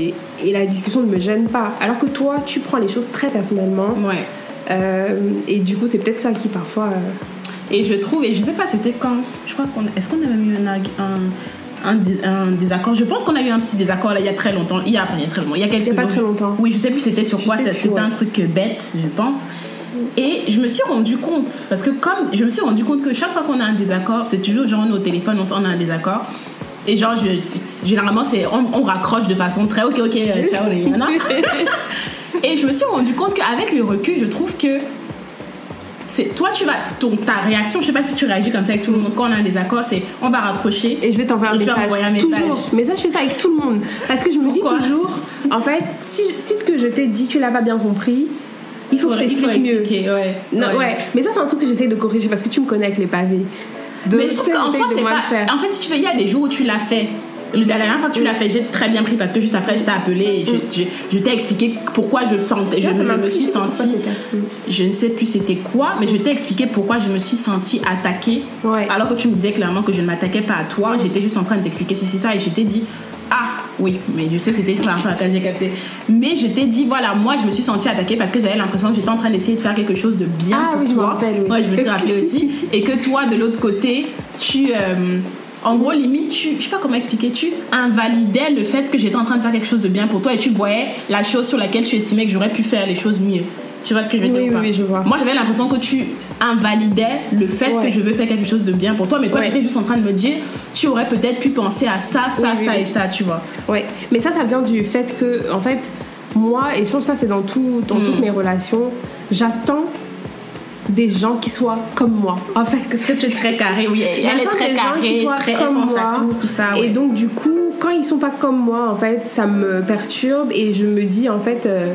et, et la discussion ne me gêne pas. Alors que toi, tu prends les choses très personnellement. Ouais. Euh, et du coup, c'est peut-être ça qui parfois. euh, Et je trouve, et je sais pas, c'était quand? Je crois qu'on. Est-ce qu'on a même eu un, un, un, dé- un désaccord? Je pense qu'on a eu un petit désaccord là, il y a très longtemps. Il y a, enfin, il y a très longtemps. Il y a quelques Il y a pas jours. très longtemps. Oui, je sais plus c'était sur Je quoi. C'était ouais. un truc bête, je pense. Et je me suis rendu compte, parce que comme je me suis rendu compte que chaque fois qu'on a un désaccord, c'est toujours genre on est au téléphone, on, a un désaccord. Et genre, je- généralement, c'est on, on raccroche de façon très ok, ok, euh, ciao les. [LAUGHS] Et je me suis rendu compte qu'avec le recul, je trouve que c'est toi, tu vas, ton, ta réaction, je sais pas si tu réagis comme ça avec tout le monde. Quand on a un désaccord, c'est on va rapprocher. Et je vais t'envoyer un message. un message. Toujours. Mais ça, je fais ça avec tout le monde. Parce que je me dis toujours, en fait, si, si ce que je t'ai dit, tu l'as pas bien compris, il faut que je t'explique mieux. ouais. Non, ouais. Mais ça, c'est un truc que j'essaie de corriger parce que tu me connais avec les pavés. Donc, Mais je trouve qu'en soi, c'est pas. En fait, si tu veux, il y a des jours où tu l'as fait. Le- La dernière fois que tu l'as fait, j'ai très bien pris parce que juste après, je t'ai appelé et je, je, je t'ai expliqué pourquoi je sentais. Je, je me suis je sentie. Mm. Je ne sais plus c'était quoi, mais je t'ai expliqué pourquoi je me suis sentie attaquée. Ouais. Alors que tu me disais clairement que je ne m'attaquais pas à toi. J'étais juste en train de t'expliquer si c'est ça et je t'ai dit. Ah oui, mais je sais c'était par ça que j'ai capté. Mais je t'ai dit voilà, moi je me suis sentie attaquée parce que j'avais l'impression que j'étais en train d'essayer de faire quelque chose de bien Ah pour oui, je me toi. rappelle, oui. Ouais, je me suis [LAUGHS] rappelé aussi. Et que toi de l'autre côté, tu euh, en gros limite tu je sais pas comment expliquer, tu invalidais le fait que j'étais en train de faire quelque chose de bien pour toi et tu voyais la chose sur laquelle tu estimais que j'aurais pu faire les choses mieux. Tu vois ce que je veux Oui, dire ou oui, pas? oui, je vois. Moi j'avais l'impression que tu invalidais le fait Ouais. que je veux faire quelque chose de bien pour toi, mais toi Ouais. tu étais juste en train de me dire tu aurais peut-être pu penser à ça, ça, Oui, ça et ça, tu vois. Ouais, mais ça, ça vient du fait que, en fait, moi, et je pense que ça, c'est dans, tout, dans Mm. toutes mes relations, j'attends des gens qui soient comme moi. En fait, Parce que tu es très carré, oui. Elle est très des gens qui carrée, soient très comme moi. à tout, tout ça. Et donc, du coup, quand ils sont pas comme moi, en fait, ça me perturbe et je me dis, en fait, euh,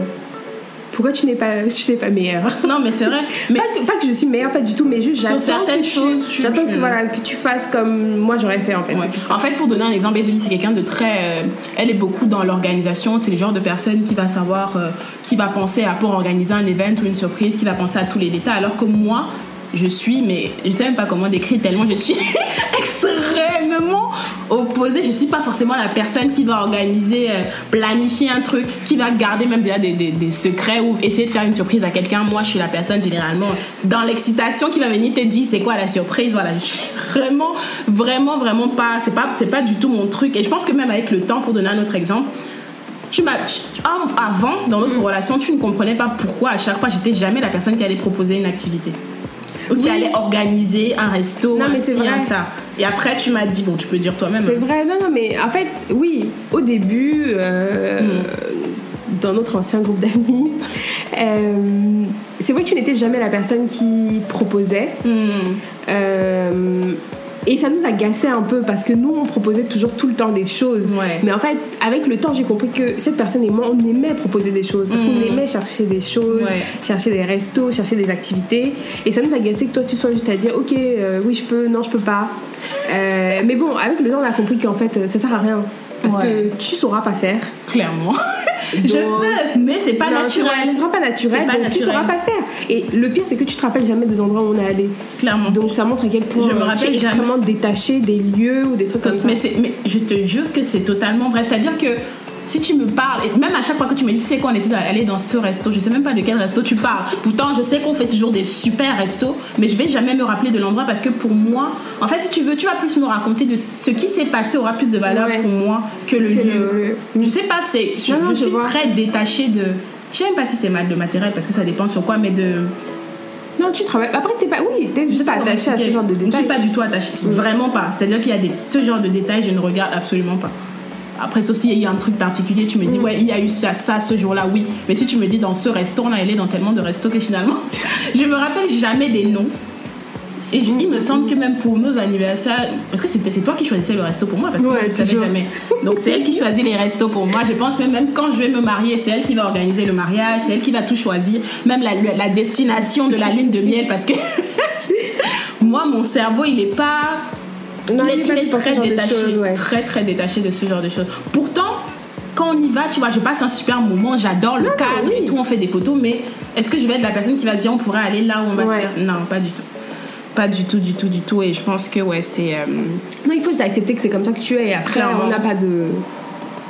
pourquoi tu n'es pas, tu n'es pas meilleure Non, mais c'est vrai. Mais [LAUGHS] pas, que, pas que je suis meilleure, pas du tout, mais juste Sur j'attends certaines que tu- choses, je- j'attends je- que voilà que tu fasses comme moi j'aurais fait en fait. Ouais. En fait, pour donner un exemple, Edelie, c'est quelqu'un de très. euh, elle est beaucoup dans l'organisation. C'est le genre de personne qui va savoir, euh, qui va penser à pour organiser un event ou une surprise, qui va penser à tous les détails. Alors que moi, je suis, mais je sais même pas comment décrire tellement je suis [LAUGHS] opposée. Je suis pas forcément la personne qui va organiser, euh, planifier un truc, qui va garder même déjà des, des- des secrets ou essayer de faire une surprise à quelqu'un. Moi, je suis la personne généralement dans l'excitation qui va venir te dire c'est quoi la surprise? Voilà, je suis [LAUGHS] vraiment, vraiment, vraiment pas. C'est pas, c'est pas du tout mon truc. Et je pense que même avec le temps, pour donner un autre exemple, tu m'as avant dans notre relation tu ne comprenais pas pourquoi à chaque fois j'étais jamais la personne qui allait proposer une activité ou qui Oui. allait organiser un resto Non, mais c'est vrai. ça et après tu m'as dit bon tu peux dire toi-même C'est vrai, non, non, mais en fait, oui, au début, euh, dans notre ancien groupe d'amis, euh, c'est vrai que tu n'étais jamais la personne qui proposait. Hmm. Euh, et ça nous agaçait un peu parce que nous, on proposait toujours tout le temps des choses. Ouais. Mais en fait, avec le temps, j'ai compris que cette personne et moi, on aimait proposer des choses. Parce qu'on Mhm. aimait chercher des choses, Ouais. chercher des restos, chercher des activités. Et ça nous agaçait que toi, tu sois juste à dire, ok, euh, oui, je peux, non, je peux pas. Euh, mais bon, avec le temps, on a compris qu'en fait, euh, ça sert à rien. Parce Ouais. que tu sauras pas faire. clairement [LAUGHS] je Donc- peux mais c'est pas naturel Ce sera pas naturel, pas donc tu sauras pas faire. Et le pire, c'est que tu te rappelles jamais des endroits où on est allé. clairement Donc ça montre à quel point Je me rappelle extrêmement détaché des lieux ou des trucs comme ça. mais je te jure que c'est totalement vrai. C'est-à-dire que si tu me parles, et même à chaque fois que tu me dis, tu sais qu'on était allé dans ce resto, je sais même pas de quel resto tu parles. Pourtant, je sais qu'on fait toujours des super restos, mais je vais jamais me rappeler de l'endroit parce que pour moi, en fait, si tu veux, tu vas plus me raconter de ce qui s'est passé aura plus de valeur Ouais. pour moi que le Que lieu. le- Je sais pas, c'est, je, Non, je je suis vois. très détachée de. Je sais même pas si c'est mal de matériel parce que ça dépend sur quoi, mais de. Non, tu travailles. Après, t'es pas. Oui, t'es juste pas comment attaché à ce genre de Je ne détails. suis pas du tout attachée, vraiment pas. C'est-à-dire qu'il y a des, ce genre de détails, je ne regarde absolument pas. Après, sauf s'il y a eu un truc particulier, tu me dis, ouais, il y a eu ça, ça ce jour-là, oui. Mais si tu me dis dans ce on a allé dans tellement de restos que finalement, [LAUGHS] je me rappelle jamais des noms. Et je- il me semble que même pour nos anniversaires, parce que c'était c'est toi qui choisissais le resto pour moi, parce que moi, Ouais, je ne savais jamais. Donc c'est elle qui choisit les restos pour moi. Je pense même, même quand je vais me marier, c'est elle qui va organiser le mariage, c'est elle qui va tout choisir, même la, la destination de la lune de miel, parce que [LAUGHS] moi, mon cerveau, il est pas Non, il est, il est très détaché, choses, ouais. très très détaché de ce genre de choses. Pourtant, quand on y va, tu vois, je passe un super moment, j'adore le cadre oui. et tout, on fait des photos, mais est-ce que je vais être la personne qui va se dire on pourrait aller là où on va Ouais. se faire? Non, pas du tout. Pas du tout, du tout, du tout. Et je pense que ouais, c'est. euh, Non, il faut juste accepter que c'est comme ça que tu es. Et après, Clairement. on n'a pas de.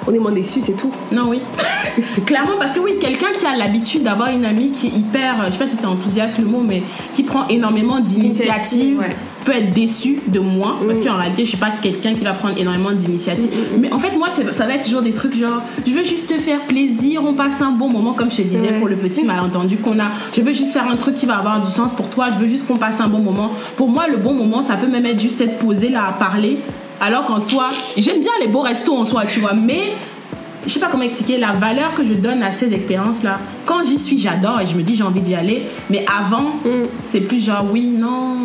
On est moins déçus, c'est tout. Non, oui. [LAUGHS] Clairement, parce que oui, quelqu'un qui a l'habitude d'avoir une amie qui est hyper, je sais pas si c'est enthousiaste le mot, mais qui prend énormément d'initiatives, ouais. peut être déçu de moi, parce qu'en réalité, je suis pas quelqu'un qui va prendre énormément d'initiatives. Mais en fait, moi, ça va être toujours des trucs genre, je veux juste te faire plaisir, on passe un bon moment, comme je te disais pour le petit malentendu qu'on a. Je veux juste faire un truc qui va avoir du sens pour toi, je veux juste qu'on passe un bon moment. Pour moi, le bon moment, ça peut même être juste être posé là à parler. Alors qu'en soi, j'aime bien les beaux restos en soi, tu vois, mais je sais pas comment expliquer la valeur que je donne à ces expériences là. Quand j'y suis, j'adore et je me dis j'ai envie d'y aller. Mais avant, c'est plus genre oui, non.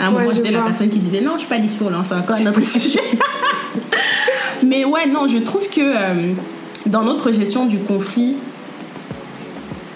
À un Ouais, moment, j'étais la personne qui disait non, je suis pas dispo là, c'est encore un autre [LAUGHS] sujet. mais ouais, non, je trouve que euh, dans notre gestion du conflit,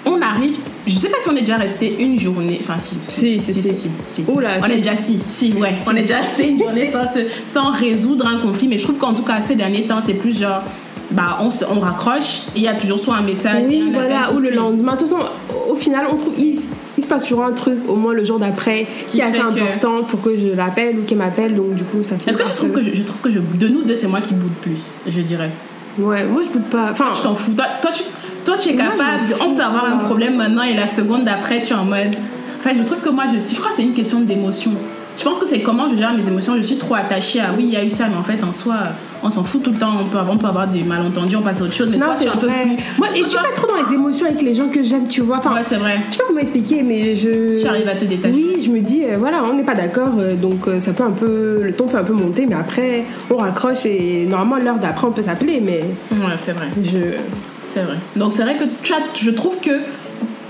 on arrive. Je sais pas si on est déjà resté une journée. Enfin, si. Si, si, si. si. Oula, on si. est déjà si, si, ouais. On est déjà resté une journée sans, sans résoudre un conflit. Mais je trouve qu'en tout cas, ces derniers temps, c'est plus genre. Bah, on, se- on raccroche et il y a toujours soit un message. Oui, voilà. Ou le lendemain. De toute façon, au final, on trouve. Il, il se passe toujours un truc, au moins le jour d'après, qui, est assez que- important pour que je l'appelle ou qu'elle m'appelle. Donc, du coup, ça fait. Est-ce que je trouve que je, je trouve que je, de nous deux, c'est moi qui boude plus, je dirais? Ouais, moi, je peux pas. Enfin, Je t'en fous. Toi, toi, tu, toi, tu es capable. On peut avoir un problème maintenant et la seconde d'après, tu es en mode. Enfin, je trouve que moi, je suis. Je crois que c'est une question d'émotion. Je pense que c'est comment je gère mes émotions. Je suis trop attachée à oui, il y a eu ça, mais en fait, en soi, on s'en fout tout le temps. On peut, avoir- on peut avoir des malentendus, on passe à autre chose. Mais non, toi, tu c'est es un peu plus. Moi, et je suis pas trop dans les émotions avec les gens que j'aime, tu vois. Enfin, Ouais, c'est vrai. je sais pas comment expliquer, mais je. Tu arrives à te détacher. Oui, je me dis, euh, voilà, on n'est pas d'accord, euh, donc euh, ça peut un peu. Le ton peut un peu monter, mais après, on raccroche et normalement, l'heure d'après, on peut s'appeler, mais Ouais, c'est vrai. je. C'est vrai. Donc c'est vrai que tu as, je trouve que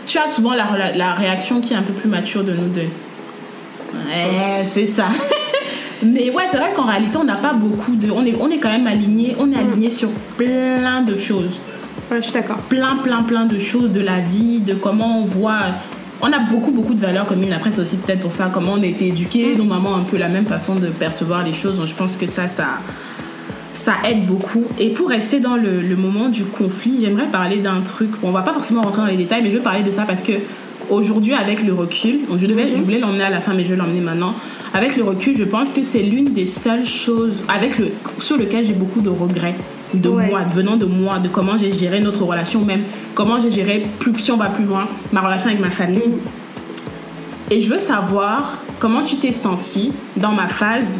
tu as souvent la, la, la réaction qui est un peu plus mature de nous deux. Ouais, c'est ça. [LAUGHS] Mais ouais, c'est vrai qu'en réalité, on n'a pas beaucoup de. On est, on est quand même aligné. On est aligné sur plein de choses. Ouais, je suis d'accord. Plein, plein, plein de choses de la vie, de comment on voit. On a beaucoup, beaucoup de valeurs communes. Après, c'est aussi peut-être pour ça comment on a été éduqués. Nos mamans ont un peu la même façon de percevoir les choses. Donc, je pense que ça, ça, ça aide beaucoup. Et pour rester dans le, le moment du conflit, j'aimerais parler d'un truc. Bon, on va pas forcément rentrer dans les détails, mais je veux parler de ça parce que aujourd'hui, avec le recul, donc je, devais, je voulais l'emmener à la fin, mais je vais l'emmener maintenant. Avec le recul, je pense que c'est l'une des seules choses avec le, sur lequel j'ai beaucoup de regrets de Ouais. moi, venant de moi, de comment j'ai géré notre relation, même comment j'ai géré, plus, si on va plus loin, ma relation avec ma famille. Et je veux savoir comment tu t'es senti dans ma phase,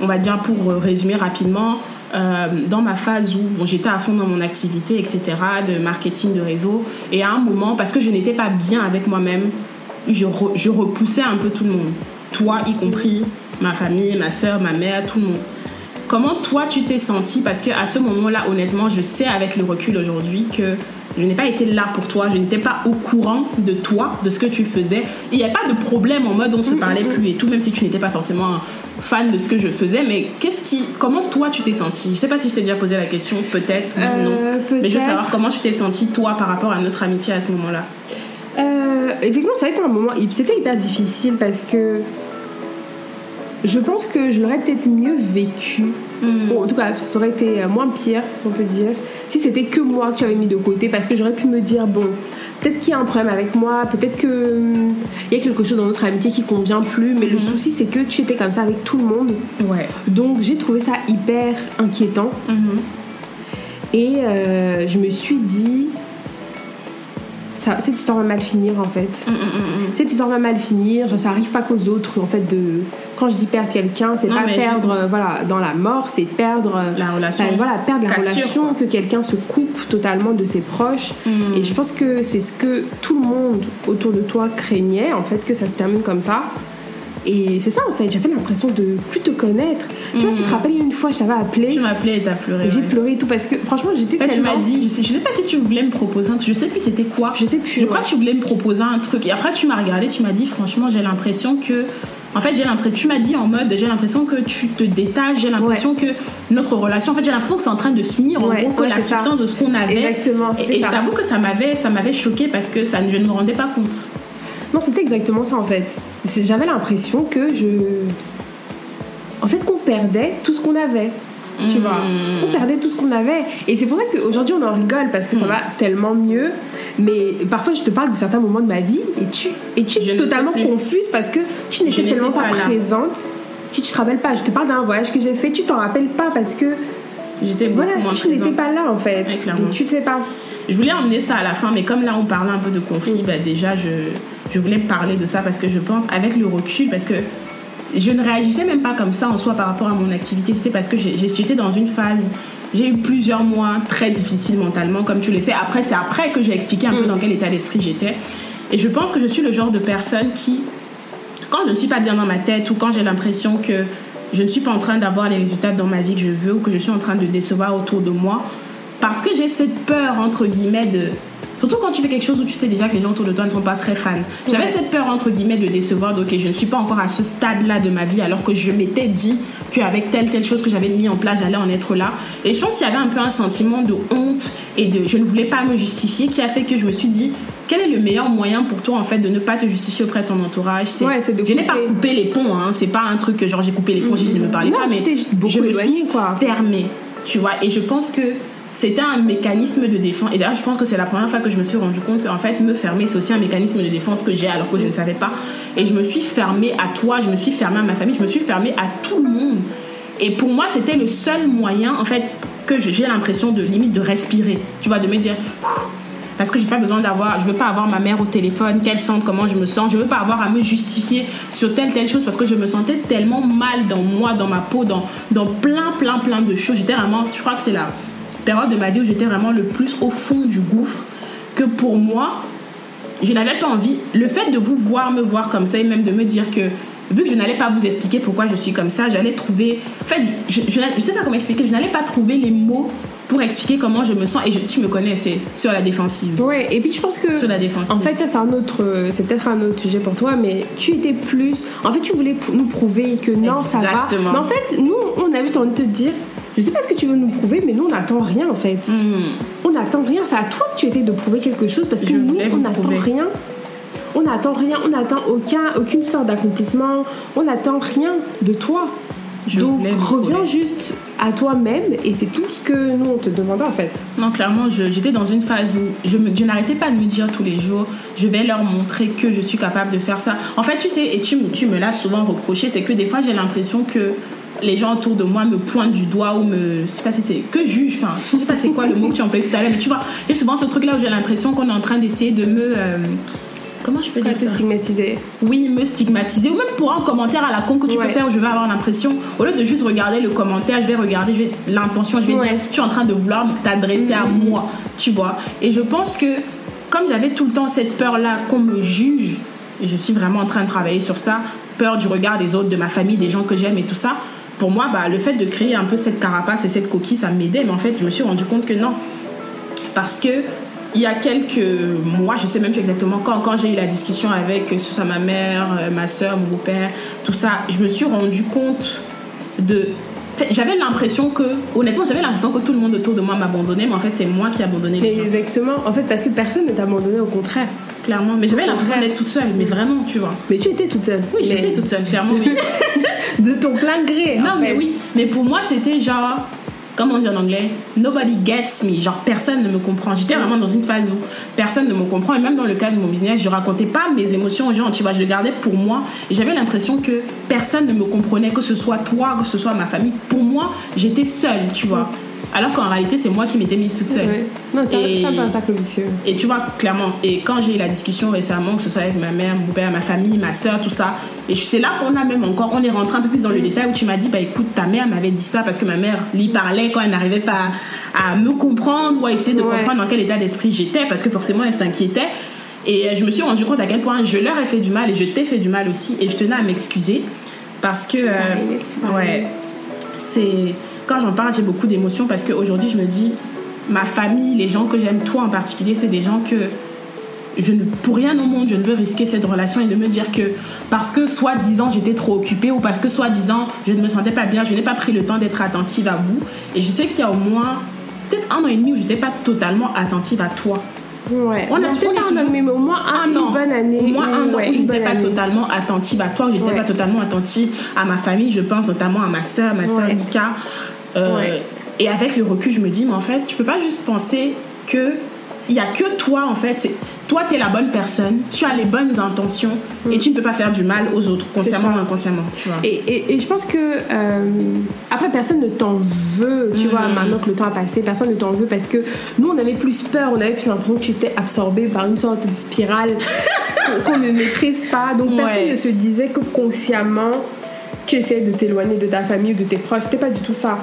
on va dire pour euh, résumer rapidement, euh, dans ma phase où bon, j'étais à fond dans mon activité, etc., de marketing de réseau. Et à un moment, parce que je n'étais pas bien avec moi-même, je, je repoussais un peu tout le monde. Toi y compris, ma famille, ma soeur, ma mère, tout le monde. Comment toi tu t'es senti Parce que à ce moment-là, honnêtement, je sais avec le recul aujourd'hui que je n'ai pas été là pour toi, je n'étais pas au courant de toi, de ce que tu faisais. Il n'y a pas de problème en mode on se parlait plus et tout, même si tu n'étais pas forcément fan de ce que je faisais. Mais qu'est-ce qui, comment toi tu t'es senti? Je sais pas si je t'ai déjà posé la question, peut-être, ou Euh, non. Mais je veux savoir comment tu t'es senti toi par rapport à notre amitié à ce moment-là. Euh, effectivement, ça a été un moment. C'était hyper difficile parce que je pense que je l'aurais peut-être mieux vécu. Bon, en tout cas, ça aurait été euh, moins pire, si on peut dire, si c'était que moi que tu avais mis de côté parce que j'aurais pu me dire bon, peut-être qu'il y a un problème avec moi, peut-être que hum, il y a quelque chose dans notre amitié qui convient plus, mais le souci c'est que tu étais comme ça avec tout le monde. Ouais. Donc j'ai trouvé ça hyper inquiétant. Et euh, je me suis dit, ça, cette histoire va mal finir en fait. Cette histoire va mal finir. Ça arrive pas qu'aux autres en fait. De quand je dis perdre quelqu'un, c'est pas perdre euh, voilà dans la mort, c'est perdre euh, La relation. voilà perdre la Cassure, relation, quoi. que quelqu'un se coupe totalement de ses proches. Et je pense que c'est ce que tout le monde autour de toi craignait en fait que ça se termine comme ça. Et c'est ça en fait. J'avais l'impression de plus te connaître. Je sais pas si tu te rappelles une fois, je t'avais appelé. Tu m'as appelé et t'as pleuré. Et j'ai ouais. pleuré et tout parce que franchement j'étais En fait, tu tellement... m'as dit, je sais, je sais pas si tu voulais me proposer un truc, je sais plus c'était quoi. Je sais plus, Je crois ouais. que tu voulais me proposer un truc. Et après, tu m'as regardé, tu m'as dit, franchement, j'ai l'impression que. En fait, j'ai l'impression, tu m'as dit en mode, j'ai l'impression que tu te détaches, j'ai l'impression que notre relation, en fait, j'ai l'impression que c'est en train de finir, en Ouais, gros, que la substance de ce qu'on avait. Exactement, Et, et je t'avoue que ça m'avait, ça m'avait choqué parce que ça, je ne me rendais pas compte. Non, c'était exactement ça en fait. J'avais l'impression que je. En fait, qu'on perdait tout ce qu'on avait. Tu vois On perdait tout ce qu'on avait. Et c'est pour ça qu'aujourd'hui, on en rigole parce que ça va tellement mieux. Mais parfois, je te parle de certains moments de ma vie et tu, et tu es totalement confuse parce que tu n'étais tellement pas, présente que tu te rappelles pas. Je te parle d'un voyage que j'ai fait, tu t'en rappelles pas parce que J'étais voilà, tu n'étais pas là en fait. Donc tu sais pas. Je voulais emmener ça à la fin, mais comme là on parlait un peu de conflit, bah déjà je, je voulais parler de ça parce que je pense avec le recul, parce que je ne réagissais même pas comme ça en soi par rapport à mon activité, c'était parce que j'étais dans une phase, j'ai eu plusieurs mois très difficiles mentalement, comme tu le sais. Après, c'est après que j'ai expliqué un peu dans quel état d'esprit j'étais. Et je pense que je suis le genre de personne qui, quand je ne suis pas bien dans ma tête ou quand j'ai l'impression que je ne suis pas en train d'avoir les résultats dans ma vie que je veux ou que je suis en train de décevoir autour de moi, parce que j'ai cette peur, entre guillemets, de... Surtout quand tu fais quelque chose où tu sais déjà que les gens autour de toi ne sont pas très fans. J'avais Ouais. cette peur, entre guillemets, de décevoir, donc je ne suis pas encore à ce stade-là de ma vie, alors que je m'étais dit qu'avec telle, telle chose que j'avais mis en place, j'allais en être là. Et je pense qu'il y avait un peu un sentiment de honte et de je ne voulais pas me justifier qui a fait que je me suis dit, quel est le meilleur moyen pour toi, en fait, de ne pas te justifier auprès de ton entourage? Ouais, c'est de Je n'ai pas couper. coupé les ponts, hein. c'est pas un truc que genre j'ai coupé les ponts, dit ne me parlez Non, pas, mais juste je me suis fermée, tu vois. Et je pense que c'était un mécanisme de défense. Et d'ailleurs, je pense que c'est la première fois que je me suis rendu compte qu'en fait, me fermer, c'est aussi un mécanisme de défense que j'ai alors que je ne savais pas. Et je me suis fermée à toi, je me suis fermée à ma famille, je me suis fermée à tout le monde. Et pour moi, c'était le seul moyen, en fait, que j'ai l'impression de limite de respirer. Tu vois, de me dire. Parce que j'ai pas besoin d'avoir, je veux pas avoir ma mère au téléphone, qu'elle sente comment je me sens. Je veux pas avoir à me justifier sur telle telle chose parce que je me sentais tellement mal dans moi, dans ma peau, dans, dans plein plein plein de choses. J'étais vraiment, je crois que c'est la période de ma vie où j'étais vraiment le plus au fond du gouffre. Que pour moi, je n'avais pas envie. Le fait de vous voir me voir comme ça et même de me dire que vu que je n'allais pas vous expliquer pourquoi je suis comme ça, j'allais trouver. En fait, je, je sais pas comment expliquer. Je n'allais pas trouver les mots pour expliquer comment je me sens. Et je- tu me connais, c'est sur la défensive. Ouais, et puis je pense que. Sur la défensive. En fait, ça, c'est un autre. C'est peut-être un autre sujet pour toi, mais tu étais plus. En fait, tu voulais nous prouver que non, ça va. Exactement. Mais en fait, nous, on a juste envie de te dire je sais pas ce que tu veux nous prouver, mais nous, on n'attend rien en fait. Hmm. On n'attend rien. C'est à toi que tu essayes de prouver quelque chose parce que Je nous, on n'attend rien. On n'attend rien, on n'attend aucun, aucune sorte d'accomplissement, on n'attend rien de toi. Je Donc reviens juste à toi-même et c'est tout ce que nous on te demandait en fait. Non, clairement, j'étais dans une phase où je, n'arrêtais pas de me dire tous les jours, je vais leur montrer que je suis capable de faire ça. En fait, tu sais, et tu me l'as souvent reproché, c'est que des fois, j'ai l'impression que les gens autour de moi me pointent du doigt ou me. Je sais pas si c'est. que jugent, enfin, je sais pas c'est quoi le mot que tu employais tout à l'heure, mais tu vois, il y a souvent ce truc-là où j'ai l'impression qu'on est en train d'essayer de me. euh, comment je peux dire ça? stigmatiser? oui, me stigmatiser, ou même pour un commentaire à la con que tu Ouais. peux faire où je vais avoir l'impression, au lieu de juste regarder le commentaire, je vais regarder je vais- l'intention, je vais Ouais. dire, tu es en train de vouloir t'adresser à moi, tu vois. Et je pense que, comme j'avais tout le temps cette peur-là qu'on me juge, et je suis vraiment en train de travailler sur ça, peur du regard des autres, de ma famille, des gens que j'aime et tout ça, pour moi, bah, le fait de créer un peu cette carapace et cette coquille, ça m'aidait, mais en fait, je me suis rendu compte que non, parce que il y a quelques mois, je sais même plus exactement quand, quand j'ai eu la discussion avec que ce soit ma mère, euh, ma soeur, mon beau-père, tout ça, je me suis rendu compte de. J'avais l'impression que, honnêtement, j'avais l'impression que tout le monde autour de moi m'abandonnait, mais en fait, c'est moi qui abandonnais les exactement, en fait parce que personne ne abandonné au contraire. Clairement. Mais j'avais l'impression d'être toute seule, mais vraiment, tu vois. Mais tu étais toute seule. Oui, Mais j'étais toute seule, clairement. [LAUGHS] De ton plein gré. Non, en mais fait. oui. Mais pour moi, c'était genre, comment on dit en anglais Nobody gets me. Genre, personne ne me comprend. J'étais vraiment dans une phase où personne ne me comprend. Et même dans le cas de mon business, je racontais pas mes émotions aux gens. Tu vois, je le gardais pour moi. Et j'avais l'impression que personne ne me comprenait, que ce soit toi, que ce soit ma famille. Pour moi, j'étais seule, tu vois. Alors qu'en réalité, c'est moi qui m'étais mise toute seule. Ouais. Non, c'est un un cercle vicieux. Et tu vois, clairement, et quand j'ai eu la discussion récemment, que ce soit avec ma mère, mon père, ma famille, ma soeur, tout ça, et c'est là qu'on a même encore, on est rentré un peu plus dans le détail où tu m'as dit, bah écoute, ta mère m'avait dit ça parce que ma mère lui parlait quand elle n'arrivait pas à, à me comprendre ou à essayer de Ouais. comprendre dans quel état d'esprit j'étais parce que forcément elle s'inquiétait. Et euh, je me suis rendu compte à quel point je leur ai fait du mal et je t'ai fait du mal aussi et je tenais à m'excuser parce que. Euh, ouais, c'est quand j'en parle j'ai beaucoup d'émotions parce qu'aujourd'hui je me dis ma famille les gens que j'aime toi en particulier c'est des gens que je ne pour rien au monde je ne veux risquer cette relation et de me dire que parce que soi-disant j'étais trop occupée ou parce que soi-disant je ne me sentais pas bien je n'ai pas pris le temps d'être attentive à vous et je sais qu'il y a au moins peut-être un an et demi où j'étais pas totalement attentive à toi Ouais. On a- peut-être un toujours- an, mais au moins un, un an une bonne année. au moins un an Ouais, une j'étais bonne pas année. totalement attentive à toi j'étais Ouais. pas totalement attentive à ma famille je pense notamment à ma soeur ma soeur. Nika Euh, Ouais. et avec le recul je me dis mais en fait tu peux pas juste penser que il y a que toi en fait toi tu es la bonne personne tu as les bonnes intentions et tu ne peux pas faire du mal aux autres consciemment ou inconsciemment tu vois Et, et, et je pense que euh, après personne ne t'en veut, tu vois, Mhm. maintenant que le temps a passé, personne ne t'en veut parce que nous on avait plus peur, on avait plus l'impression que tu étais absorbé par une sorte de spirale [LAUGHS] qu'on- ne maîtrise pas. Donc personne ne se disait que consciemment tu essayais de t'éloigner de ta famille ou de tes proches. C'était pas du tout ça.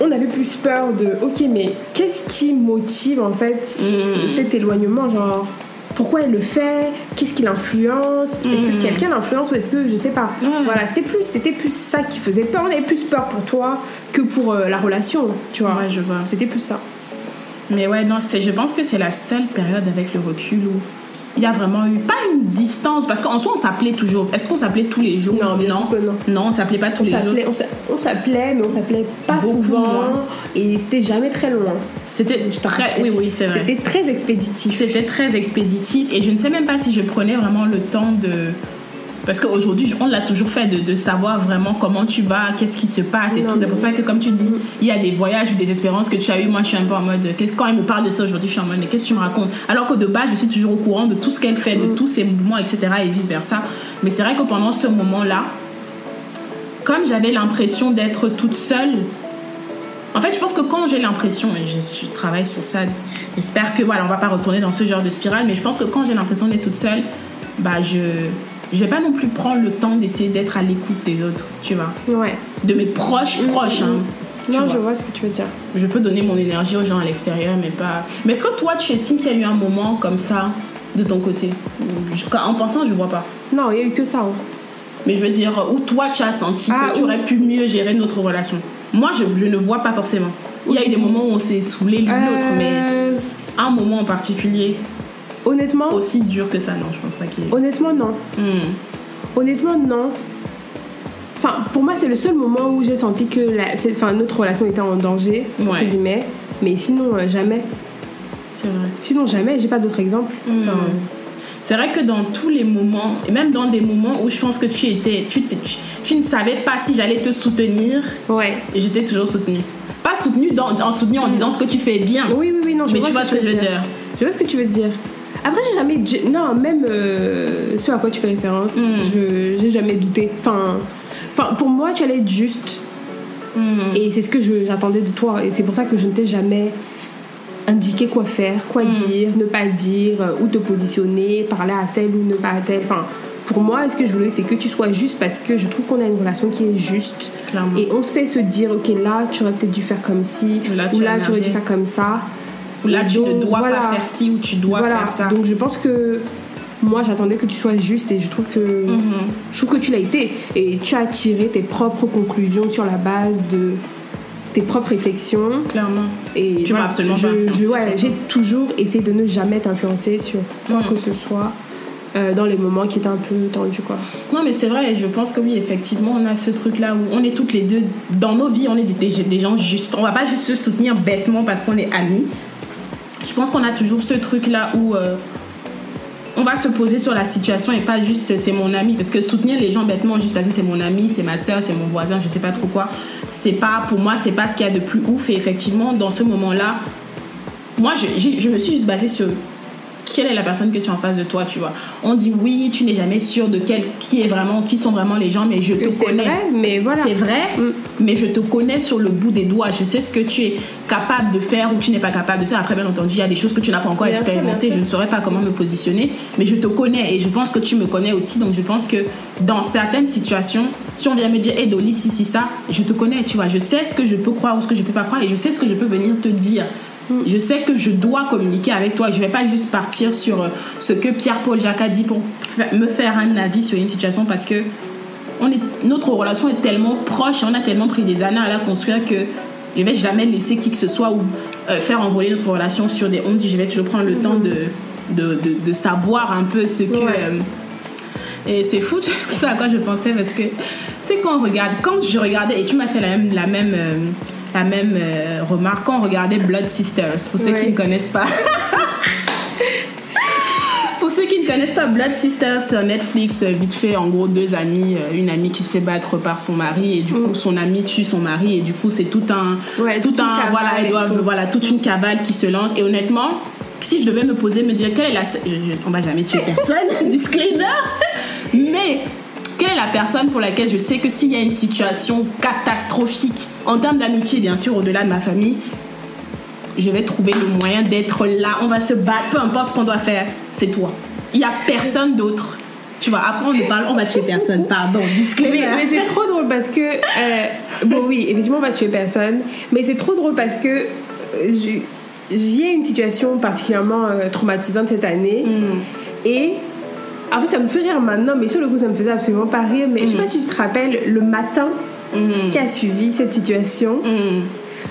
On avait plus peur de ok, mais qu'est-ce qui motive en fait Mhm. cet éloignement Genre pourquoi elle le fait Qu'est-ce qui l'influence Est-ce que Mhm. quelqu'un l'influence ou est-ce que je sais pas. Voilà, c'était plus, c'était plus ça qui faisait peur. On avait plus peur pour toi que pour euh, la relation, tu vois. Je vois. C'était plus ça. Mais ouais, non, c'est, je pense que c'est la seule période avec le recul où il y a vraiment eu, pas une distance, parce qu'en soi, on s'appelait toujours. Est-ce qu'on s'appelait tous les jours? Non, bien sûr que non. Non, on s'appelait pas tous On les jours. on s'a- on s'appelait, mais on s'appelait pas Beaucoup souvent et c'était jamais très loin. C'était très. Oui, oui, c'est vrai. C'était très expéditif. C'était très expéditif et je ne sais même pas si je prenais vraiment le temps de. Parce qu'aujourd'hui, on l'a toujours fait de, de savoir vraiment comment tu vas, qu'est-ce qui se passe et Non, tout. C'est pour ça que, comme tu dis, il y a des voyages ou des expériences que tu as eues. Moi, je suis un peu en mode. Quand elle me parle de ça aujourd'hui, je suis en mode, mais qu'est-ce que tu me racontes? Alors que de base, je suis toujours au courant de tout ce qu'elle fait, de tous ses mouvements, etc. et vice-versa. Mais c'est vrai que pendant ce moment-là, comme j'avais l'impression d'être toute seule, en fait, je pense que quand j'ai l'impression, et je, je travaille sur ça, j'espère que voilà, on va pas retourner dans ce genre de spirale, mais je pense que quand j'ai l'impression d'être toute seule, bah je je vais pas non plus prendre le temps d'essayer d'être à l'écoute des autres, tu vois, Ouais. de mes proches proches. hein, tu Non, vois. je vois ce que tu veux dire. Je peux donner mon énergie aux gens à l'extérieur, mais pas. Mais est-ce que toi, tu estimes qu'il y a eu un moment comme ça de ton côté? En pensant, je vois pas. Non, il y a eu que ça. hein. Mais je veux dire, où toi tu as senti Ah, que tu où- aurais pu mieux gérer notre relation? Moi, je, je ne vois pas forcément. Il y a eu des moments où on s'est saoulé l'une l'autre, mais Euh, un moment en particulier honnêtement, aussi dur que ça, non, je pense pas qu'il honnêtement non. Hmm. Honnêtement non. Enfin, pour moi, c'est le seul moment où j'ai senti que la, enfin, notre relation était en danger, entre Ouais. guillemets. Mais sinon, euh, jamais. C'est vrai. Sinon, jamais. J'ai pas d'autres exemples. Enfin, C'est vrai que dans tous les moments, et même dans des moments où je pense que tu étais, tu, t'es- tu, tu ne savais pas si j'allais te soutenir, ouais. et j'étais toujours soutenue. Pas soutenue dans, en soutenu en disant ce que tu fais bien. Oui, oui, oui, non, je Mais vois, tu vois ce que je veux dire. Je vois ce que tu veux dire. Après, j'ai jamais. Non, même euh, ce à quoi tu fais référence, Mm. je j'ai jamais douté. Enfin, enfin, pour moi, tu allais être juste. Mm. Et c'est ce que j'attendais de toi. Et c'est pour ça que je ne t'ai jamais indiqué quoi faire, quoi Mm. dire, ne pas dire, euh, où te positionner, parler à tel ou ne pas à tel. Enfin, pour moi, ce que je voulais, c'est que tu sois juste parce que je trouve qu'on a une relation qui est juste. Clairement. Et on sait se dire, ok, là, tu aurais peut-être dû faire comme ci, Ou là, tu ou as là, tu aurais dû faire comme ça. Ou là, tu ne dois voilà. pas faire ci ou tu dois voilà. faire ça. Donc je pense que moi j'attendais que tu sois juste et je trouve que Mhm. je trouve que tu l'as été et tu as tiré tes propres conclusions sur la base de tes propres réflexions Clairement. et Tu m'as absolument pas je- influencé je- ouais, j'ai toujours essayé de ne jamais t'influencer sur quoi Mhm. que ce soit euh, dans les moments qui étaient un peu tendus quoi. Non, mais c'est vrai, et je pense que oui, effectivement, on a ce truc-là où on est toutes les deux, dans nos vies, on est des, des- des gens justes. On va pas juste se soutenir bêtement parce qu'on est amis. Je pense qu'on a toujours ce truc-là où euh, on va se poser sur la situation et pas juste c'est mon ami. Parce que soutenir les gens bêtement juste parce que c'est mon ami, c'est ma soeur, c'est mon voisin, je sais pas trop quoi, c'est pas, pour moi, c'est pas ce qu'il y a de plus ouf. Et effectivement, dans ce moment-là, moi, je, je me suis juste basée sur quelle est la personne que tu as en face de toi, tu vois. On dit oui, tu n'es jamais sûr de quel, qui est vraiment, qui sont vraiment les gens, mais je te connais. vrai, mais voilà. C'est vrai, Mm. mais je te connais sur le bout des doigts. Je sais ce que tu es capable de faire ou tu n'es pas capable de faire. Après, bien entendu, il y a des choses que tu n'as pas encore expérimentées. Je ne saurais pas comment me positionner, mais je te connais et je pense que tu me connais aussi. Donc, je pense que dans certaines situations, si on vient me dire, hey Dolly, si, si, ça, je te connais, tu vois. Je sais ce que je peux croire ou ce que je peux pas croire et je sais ce que je peux venir te dire. Mm. Je sais que je dois communiquer avec toi. Je vais pas juste partir sur euh, ce que Pierre-Paul Jacques a dit pour me faire un avis sur une situation parce que on est, notre relation est tellement proche, on a tellement pris des années à la construire que je vais jamais laisser qui que ce soit ou euh, faire envoler notre relation sur des ondes. Je vais toujours prendre le temps de, de, de, de savoir un peu ce que. Ouais. euh, et c'est fou, [LAUGHS] tu sais à quoi je pensais parce que, tu sais, quand on regarde, quand je regardais, et tu m'as fait la même, la même, euh, la même euh, remarque, quand on regardait Blood Sisters, pour ceux qui ne connaissent pas. [LAUGHS] Pour ceux qui ne connaissent pas Blood Sisters sur Netflix, euh, vite fait, en gros, deux amies, euh, une amie qui se fait battre par son mari et du coup, son ami tue son mari et du coup, c'est tout un, Mm. Ouais, tout un, voilà, doivent, tout. voilà, toute une cabale qui se lance. Et honnêtement, si je devais me poser, me dire quelle est la, on va jamais tuer personne, [LAUGHS] disclaimer, mais quelle est la personne pour laquelle je sais que s'il y a une situation catastrophique en termes d'amitié, bien sûr, au-delà de ma famille, je vais trouver le moyen d'être là. On va se battre, peu importe ce qu'on doit faire, c'est toi. Il n'y a personne d'autre. Tu vois, après on nous parle, on va tuer personne, pardon, Mais, disclaimer. mais c'est trop drôle parce que. euh, bon, oui, effectivement, on va tuer personne. Mais c'est trop drôle parce que euh, j'ai- j'ai une situation particulièrement euh, traumatisante cette année. Mm. Et. En fait, ça me fait rire maintenant, mais sur le coup, ça me faisait absolument pas rire. Mais je sais pas si tu te rappelles, le matin Mm. qui a suivi cette situation, Mm.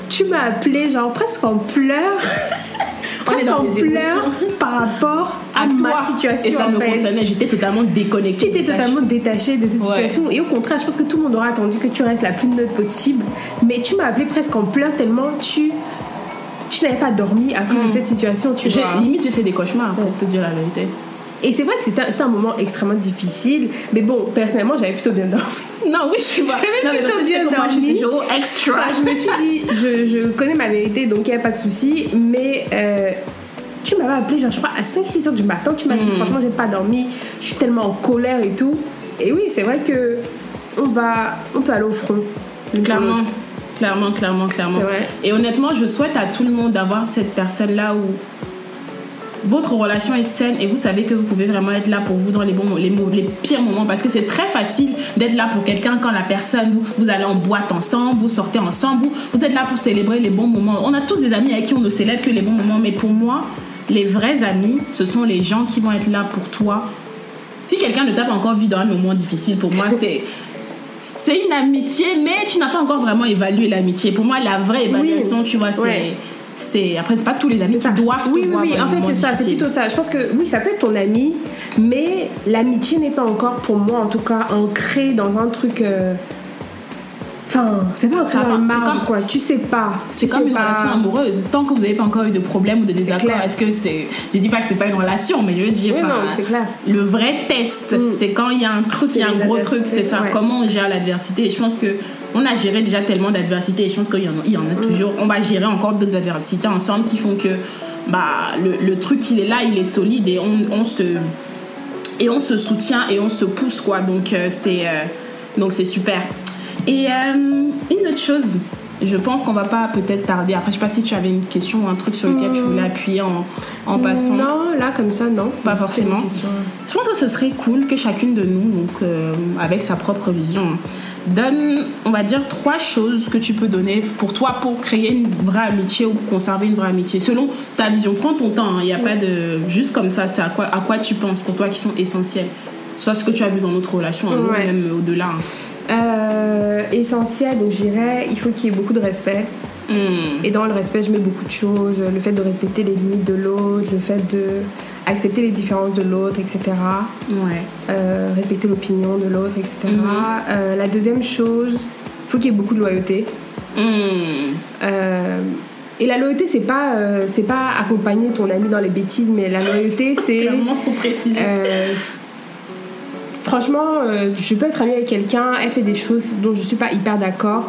tu m'as appelé, genre presque en pleurs. [LAUGHS] presque en pleurs par rapport à, À ma situation. Et ça me concernait, j'étais totalement déconnectée. Tu étais totalement détachée de cette Ouais. situation et au contraire, je pense que tout le monde aurait attendu que tu restes la plus neutre possible. Mais tu m'as appelé presque en pleurs tellement tu, tu n'avais pas dormi à cause de cette situation, tu vois. limite, j'ai fait des cauchemars, pour te dire la vérité. Et c'est vrai que c'était un, moment extrêmement difficile. Mais bon, personnellement, j'avais plutôt bien dormi. [LAUGHS] Non, oui, tu vois. J'avais Non, mais plutôt bien que moi, je suis dormi. toujours extra. Enfin, je me suis dit, je, je connais ma vérité, donc il n'y a pas de souci. Mais euh, tu m'avais appelé, genre, je crois, à 5-6 heures du matin. Tu m'as dit, Hmm. franchement, j'ai pas dormi, je suis tellement en colère et tout. Et oui, c'est vrai que on va, on peut aller au front. Clairement, clairement, clairement, clairement. Et honnêtement, je souhaite à tout le monde d'avoir cette personne-là où votre relation est saine et vous savez que vous pouvez vraiment être là pour vous dans les bons les, les pires moments parce que c'est très facile d'être là pour quelqu'un quand la personne vous, vous allez en boîte ensemble vous sortez ensemble vous, vous êtes là pour célébrer les bons moments. On a tous des amis avec qui on ne célèbre que les bons moments mais pour moi les vrais amis ce sont les gens qui vont être là pour toi. Si quelqu'un ne t'a pas encore vu dans un moment difficile pour moi c'est c'est une amitié mais tu n'as pas encore vraiment évalué l'amitié. Pour moi la vraie évaluation tu vois c'est Ouais. C'est après c'est pas tous les amis qui doivent oui oui oui en fait c'est ça c'est plutôt ça. Je pense que oui ça peut être ton ami mais l'amitié n'est pas encore pour moi en tout cas ancrée dans un truc euh, enfin c'est pas Ça dans le c'est marbre comme- quoi tu sais pas C'est comme une pas. relation amoureuse. Tant que vous n'avez pas encore eu de problème ou de désaccord, est-ce que c'est. Je dis pas que c'est pas une relation, mais je veux dire. Oui, non, clair. Le vrai test, Mm. c'est quand il y a un truc, il y a un gros truc, c'est ça. ouais. Comment on gère l'adversité? Et je pense que on a géré déjà tellement d'adversités. Et je pense qu'il y, en a- il y en Mm. a toujours. On va gérer encore d'autres adversités ensemble qui font que bah, le, le truc, il est là, il est solide et on, on se et on se soutient et on se pousse quoi donc euh, c'est euh, donc c'est super et euh, une autre chose je pense qu'on va pas peut-être tarder. Après je sais pas si tu avais une question ou un truc sur lequel tu voulais appuyer en, en passant. Non là comme ça non. Pas forcément. Je pense que ce serait cool que chacune de nous donc euh, avec sa propre vision donne on va dire trois choses que tu peux donner pour toi pour créer une vraie amitié ou conserver une vraie amitié selon ta vision. Prends ton temps hein. il n'y a pas de juste comme ça c'est à quoi à quoi tu penses pour toi qui sont essentiels soit ce que tu as vu dans notre relation hein, Ouais. même au-delà hein. Euh, essentiel donc je dirais il faut qu'il y ait beaucoup de respect Hmm. Et dans le respect, je mets beaucoup de choses. Le fait de respecter les limites de l'autre, le fait de accepter les différences de l'autre, etc. ouais Euh, respecter l'opinion de l'autre, etc. Mhm. Euh, la deuxième chose, il faut qu'il y ait beaucoup de loyauté. Hmm. Euh, et la loyauté, c'est pas, c'est pas accompagner ton ami dans les bêtises, mais la loyauté, c'est. [LAUGHS] clairement pour préciser franchement, euh, je peux être amie avec quelqu'un, elle fait des choses dont je suis pas hyper d'accord.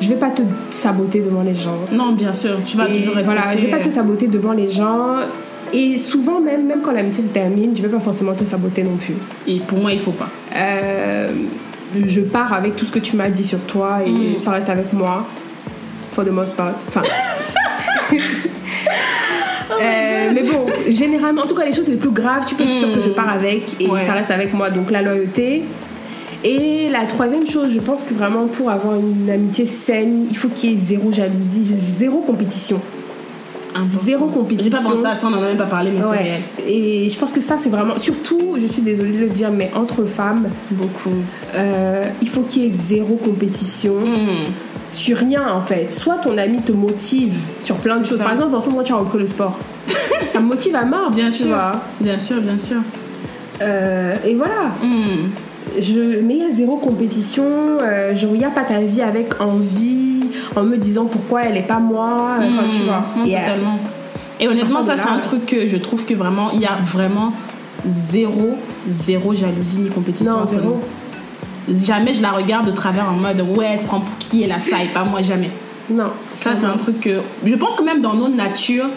Je vais pas te saboter devant les gens. non bien sûr tu vas Et toujours respecter voilà, je vais pas te saboter devant les gens. Et souvent, même, même quand l'amitié se termine, je vais pas forcément te saboter non plus. et pour moi il faut pas Euh, je pars avec tout ce que tu m'as dit sur toi et Mm. ça reste avec moi. For the most part. Enfin. [LAUGHS] Euh, mais bon, généralement, en tout cas, les choses les plus graves, tu peux être sûr que je pars avec et Ouais. ça reste avec moi. Donc, la loyauté. Et la troisième chose, je pense que vraiment pour avoir une amitié saine, il faut qu'il y ait zéro jalousie, zéro compétition. Important. Zéro j'ai compétition. pas pensé à ça on en a même pas parlé mais Ouais. Et je pense que ça, c'est vraiment. Surtout, je suis désolée de le dire, mais entre femmes, beaucoup euh, il faut qu'il y ait zéro compétition Hmm. Sur rien en fait. Soit ton ami te motive sur plein de choses. ça. Par exemple, en ce moment, tu as repris le sport. [LAUGHS] ça me motive à mort, bien tu sûr vois. bien sûr bien sûr Euh, et voilà. Hmm. Je, mais il y a zéro compétition. Euh, je regarde pas ta vie avec envie, en me disant pourquoi elle est pas moi. euh, Enfin, tu Hmm. vois. Et, euh, totalement. Et honnêtement, ça, c'est un euh, truc que je trouve que vraiment, il y a vraiment zéro, zéro jalousie ni compétition. non, entre zéro. nous. Jamais je la regarde de travers en mode ouais, elle se prend pour qui elle a ça et pas moi, jamais. Non. Ça, c'est un truc que. Je pense que même dans nos natures,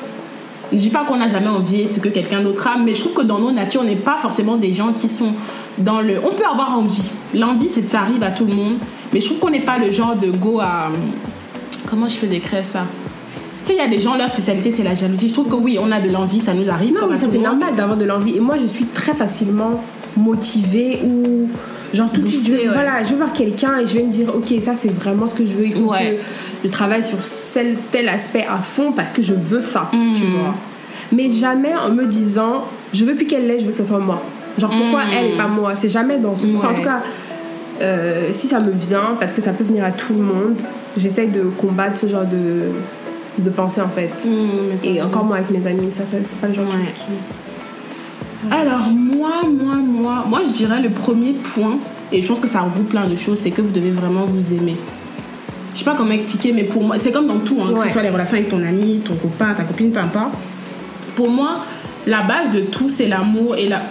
je dis pas qu'on n'a jamais envié ce que quelqu'un d'autre a, mais je trouve que dans nos natures, on n'est pas forcément des gens qui sont dans le. On peut avoir envie. L'envie, c'est ça arrive à tout le monde, mais je trouve qu'on n'est pas le genre de go à. Comment je peux décrire ça? Tu sais, il y a des gens, leur spécialité, c'est la jalousie. Je trouve que oui, on a de l'envie, ça nous arrive. Non, mais c'est normal d'avoir de l'envie. Et moi, je suis très facilement motivée ou genre tout de suite, je, ouais. voilà, je vais voir quelqu'un et je vais me dire, ok, ça c'est vraiment ce que je veux. Il faut Ouais. que je travaille sur tel, tel aspect à fond parce que je veux ça, Mm. tu vois. Mais jamais en me disant, je veux plus qu'elle l'ait, je veux que ce soit moi. Genre pourquoi Mm. elle et pas moi? C'est jamais dans ce sens. En tout cas, euh, si ça me vient, parce que ça peut venir à tout le monde, j'essaye de combattre ce genre de, de pensée en fait. Mmh, t'as Et encore moi avec mes amis, ça, ça, c'est pas le genre de Ouais. choses qui. Alors, moi, moi, moi, moi, je dirais le premier point, et je pense que ça regroupe plein de choses, c'est que vous devez vraiment vous aimer. Je sais pas comment expliquer, mais pour moi, c'est comme dans tout, hein, que Ouais. ce soit les relations avec ton ami, ton copain, ta copine, peu importe. Pour moi, la base de tout, c'est l'amour et la.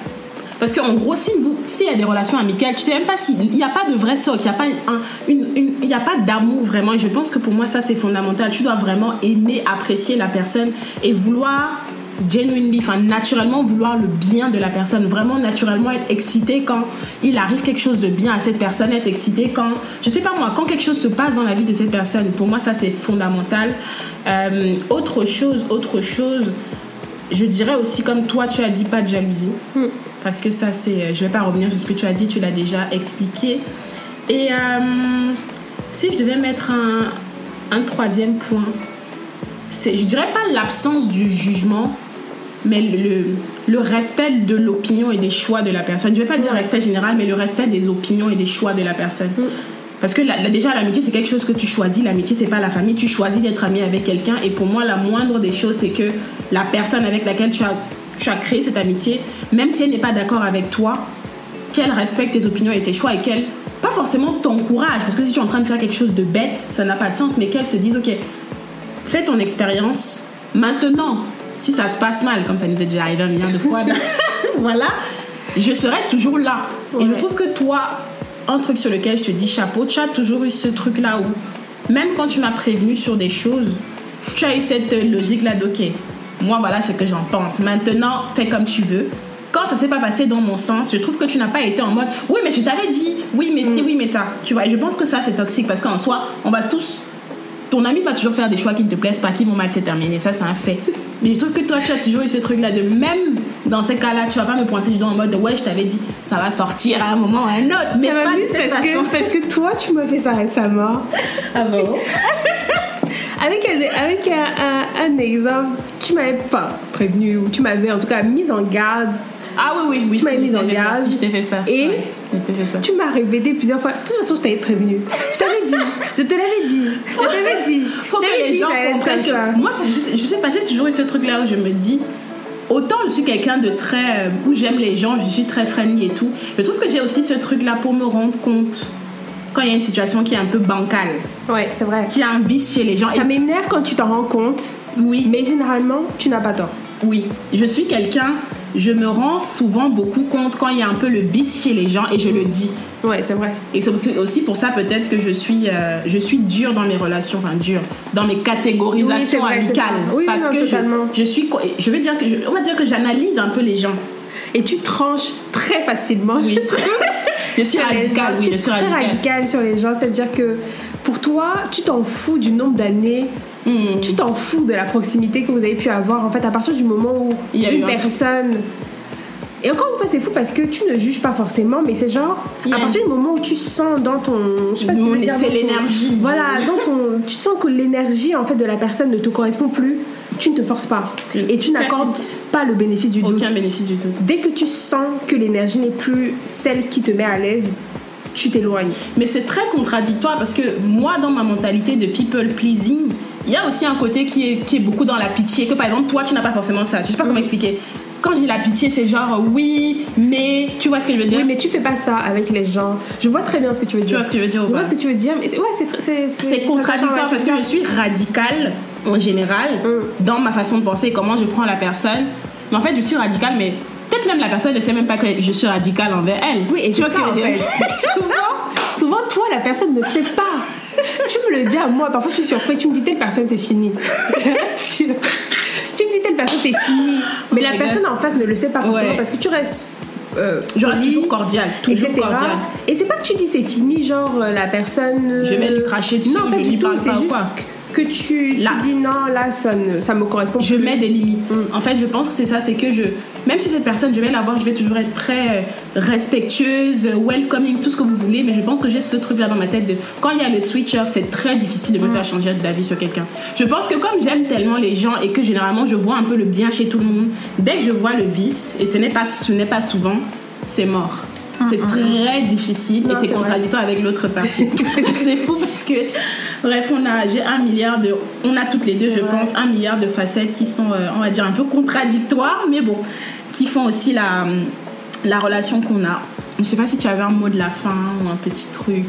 Parce qu'en gros, si vous, tu sais, il y a des relations amicales, tu sais même pas s'il n'y a pas de vrai socle, il n'y a pas, un, une, une- il y a pas d'amour vraiment. Et je pense que pour moi, ça, c'est fondamental. Tu dois vraiment aimer, apprécier la personne et vouloir genuinely, enfin naturellement vouloir le bien de la personne, vraiment naturellement être excité quand il arrive quelque chose de bien à cette personne, être excité quand, je sais pas moi, quand quelque chose se passe dans la vie de cette personne. Pour moi, ça c'est fondamental. Euh, autre chose, autre chose, je dirais aussi comme toi, tu as dit pas de jalousie, Hmm. parce que ça c'est, je vais pas revenir sur ce que tu as dit, tu l'as déjà expliqué. Et euh, si je devais mettre un, un troisième point, je dirais pas l'absence du jugement, mais le, le respect de l'opinion et des choix de la personne. Je vais pas dire respect général, mais le respect des opinions et des choix de la personne. Mm. Parce que la- la- déjà, l'amitié, c'est quelque chose que tu choisis. L'amitié, c'est pas la famille. Tu choisis d'être ami avec quelqu'un. Et pour moi, la moindre des choses, c'est que la personne avec laquelle tu as, tu as créé cette amitié, même si elle n'est pas d'accord avec toi, qu'elle respecte tes opinions et tes choix et qu'elle, pas forcément t'encourage. Parce que si tu es en train de faire quelque chose de bête, ça n'a pas de sens. Mais qu'elle se dise, OK, fais ton expérience. Maintenant, si ça se passe mal, comme ça nous est déjà arrivé un milliard de fois, [LAUGHS] voilà, je serai toujours là. Et je trouve que toi, un truc sur lequel je te dis chapeau, tu as toujours eu ce truc-là où, même quand tu m'as prévenu sur des choses, tu as eu cette logique-là de, ok, moi voilà ce que j'en pense. Maintenant, fais comme tu veux. Quand ça s'est pas passé dans mon sens, je trouve que tu n'as pas été en mode, oui, mais je t'avais dit, oui, mais si, oui, mais ça. Tu vois, et je pense que ça, c'est toxique parce qu'en soi, on va tous ton ami va toujours faire des choix qui ne te plaisent pas, qui vont mal se terminer. Ça, c'est un fait. Mais je trouve que toi, tu as toujours eu ce truc-là de même dans ces cas-là, tu vas pas me pointer du doigt en mode ouais, je t'avais dit, ça va sortir à un moment ou à un autre. Mais Ça pas de m'amuse cette parce que, parce que toi, tu m'as fait ça récemment. Ah bon? [LAUGHS] Avec, un, avec un, un- un exemple, tu m'avais pas prévenu, ou tu m'avais en tout cas mise en garde. Ah oui, oui, oui. Tu m'avais mise en garde. Je t'ai fait ça. Et Ouais, je t'ai fait ça. Tu m'as répété plusieurs fois. De toute façon, je t'avais prévenu. Je t'avais dit. Je te l'avais dit. Je t'avais dit. faut que les dit gens comprennent ça. que moi tu- je sais, je sais pas j'ai toujours eu ce truc là où je me dis autant je suis quelqu'un de très euh, où j'aime les gens je suis très friendly et tout je trouve que j'ai aussi ce truc là pour me rendre compte quand il y a une situation qui est un peu bancale Ouais, c'est vrai. qui a un vice chez les gens Ça Et- m'énerve quand tu t'en rends compte, oui mais généralement, tu n'as pas tort. oui je suis quelqu'un je me rends souvent beaucoup compte quand il y a un peu le vice chez les gens et je le dis Ouais, c'est vrai. Et c'est aussi- pour ça peut-être que je suis, euh, je suis dure dans mes relations, enfin dure, dans mes Oui, catégorisations vrai, c'est amicales. ça. Oui, parce non, que je, totalement. je suis, je vais dire que, je- on va dire que j'analyse un peu les gens. Et tu tranches très facilement. Oui. [LAUGHS] je. Je suis radicale, oui, je suis très radicale. radicale sur les gens. C'est-à-dire que pour toi, tu t'en fous du nombre d'années. Hmm. Tu t'en fous de la proximité que vous avez pu avoir. En fait, à partir du moment où Il y a une personne. Et encore une fois, c'est fou parce que tu ne juges pas forcément, mais c'est genre, à partir du moment où tu sens dans ton. Je sais pas si dire. c'est l'énergie. Voilà, dans ton. Tu sens que l'énergie, en fait, de la personne ne te correspond plus. Tu ne te forces pas. Et tu n'accordes pas le bénéfice du doute. Aucun bénéfice du tout. Dès que tu sens que l'énergie n'est plus celle qui te met à l'aise, tu t'éloignes. Mais c'est très contradictoire parce que moi, dans ma mentalité de people pleasing, il y a aussi un côté qui est, qui est beaucoup dans la pitié. Que par exemple, toi, tu n'as pas forcément ça. Je sais pas comment expliquer. Quand j'ai la pitié, c'est genre oui, mais tu vois ce que je veux dire? Oui, mais tu fais pas ça avec les gens. Je vois très bien ce que tu veux Tu dire. vois ce que je veux dire ou Je vois pas? ce que tu veux dire, mais c'est- ouais, c'est c'est C'est contradictoire parce que je suis radicale en général Mm. dans ma façon de penser et comment je prends la personne. Mais en fait, je suis radicale, mais peut-être même la personne ne sait même pas que je suis radicale envers elle. Oui, et tu vois ce que je veux dire? [LAUGHS] souvent, souvent, toi, la personne ne sait pas. Tu me le dis à moi, parfois je suis surprise. Tu me dis telle personne, c'est fini. tu, me dis telle personne, c'est fini. Mais la personne en face ne le sait pas forcément Ouais. parce que tu restes. Euh, Je reste poli, toujours cordiale, toujours etc. cordiale. Et c'est pas que tu dis c'est fini, genre euh, la personne. euh, Je vais lui cracher dessus, non, pas je lui parle c'est pas ou quoi. Que tu, dis non, là ça, ne, ça me correspond Je plus. mets des limites. En fait, je pense que c'est ça, c'est que je, même si cette personne, je vais la voir, je vais toujours être très euh, respectueuse, welcoming, tout ce que vous voulez, mais je pense que j'ai ce truc-là dans ma tête de quand il y a le switch off, c'est très difficile de me faire changer d'avis sur quelqu'un. Je pense que comme j'aime tellement les gens et que généralement je vois un peu le bien chez tout le monde, dès que je vois le vice, et ce n'est pas, ce n'est pas souvent, c'est mort. C'est très difficile Non, et c'est vrai. contradictoire avec l'autre partie. [LAUGHS] c'est fou parce que, bref, on a, j'ai un milliard de, on a toutes les deux, je vrai. pense, un milliard de facettes qui sont, euh, on va dire, un peu contradictoires, mais bon, qui font aussi la, la relation qu'on a. Je sais pas si tu avais un mot de la fin ou un petit truc.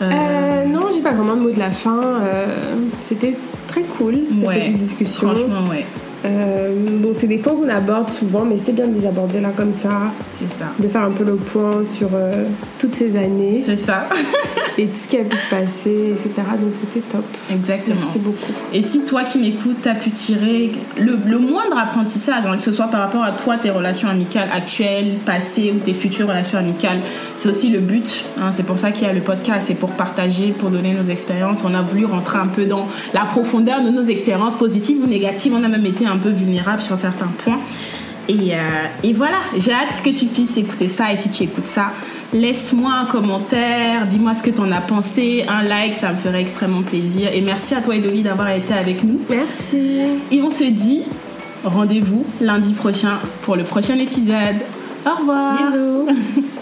Euh, Euh, non, j'ai pas vraiment de mot de la fin. euh, C'était très cool cette ouais, petite discussion. franchement, ouais, Euh, bon, c'est des points qu'on aborde souvent, mais c'est bien de les aborder là comme ça, c'est ça. de faire un peu le point sur euh, toutes ces années C'est ça, [LAUGHS] et tout ce qui a pu se passer, etc. Donc c'était top. exactement. Merci beaucoup. Et si toi qui m'écoutes, t'as pu tirer le, le moindre apprentissage, hein, que ce soit par rapport à toi, tes relations amicales actuelles, passées ou tes futures relations amicales, c'est aussi le but. hein, c'est pour ça qu'il y a le podcast, c'est pour partager, pour donner nos expériences. On a voulu rentrer un peu dans la profondeur de nos expériences positives ou négatives. On a même été un peu vulnérable sur certains points. Et, euh, et voilà, j'ai hâte que tu puisses écouter ça. Et si tu écoutes ça, laisse-moi un commentaire, dis-moi ce que tu en as pensé, un like, ça me ferait extrêmement plaisir. Et merci à toi, Edoli, d'avoir été avec nous. Merci. Et on se dit rendez-vous lundi prochain pour le prochain épisode. Au revoir. [LAUGHS]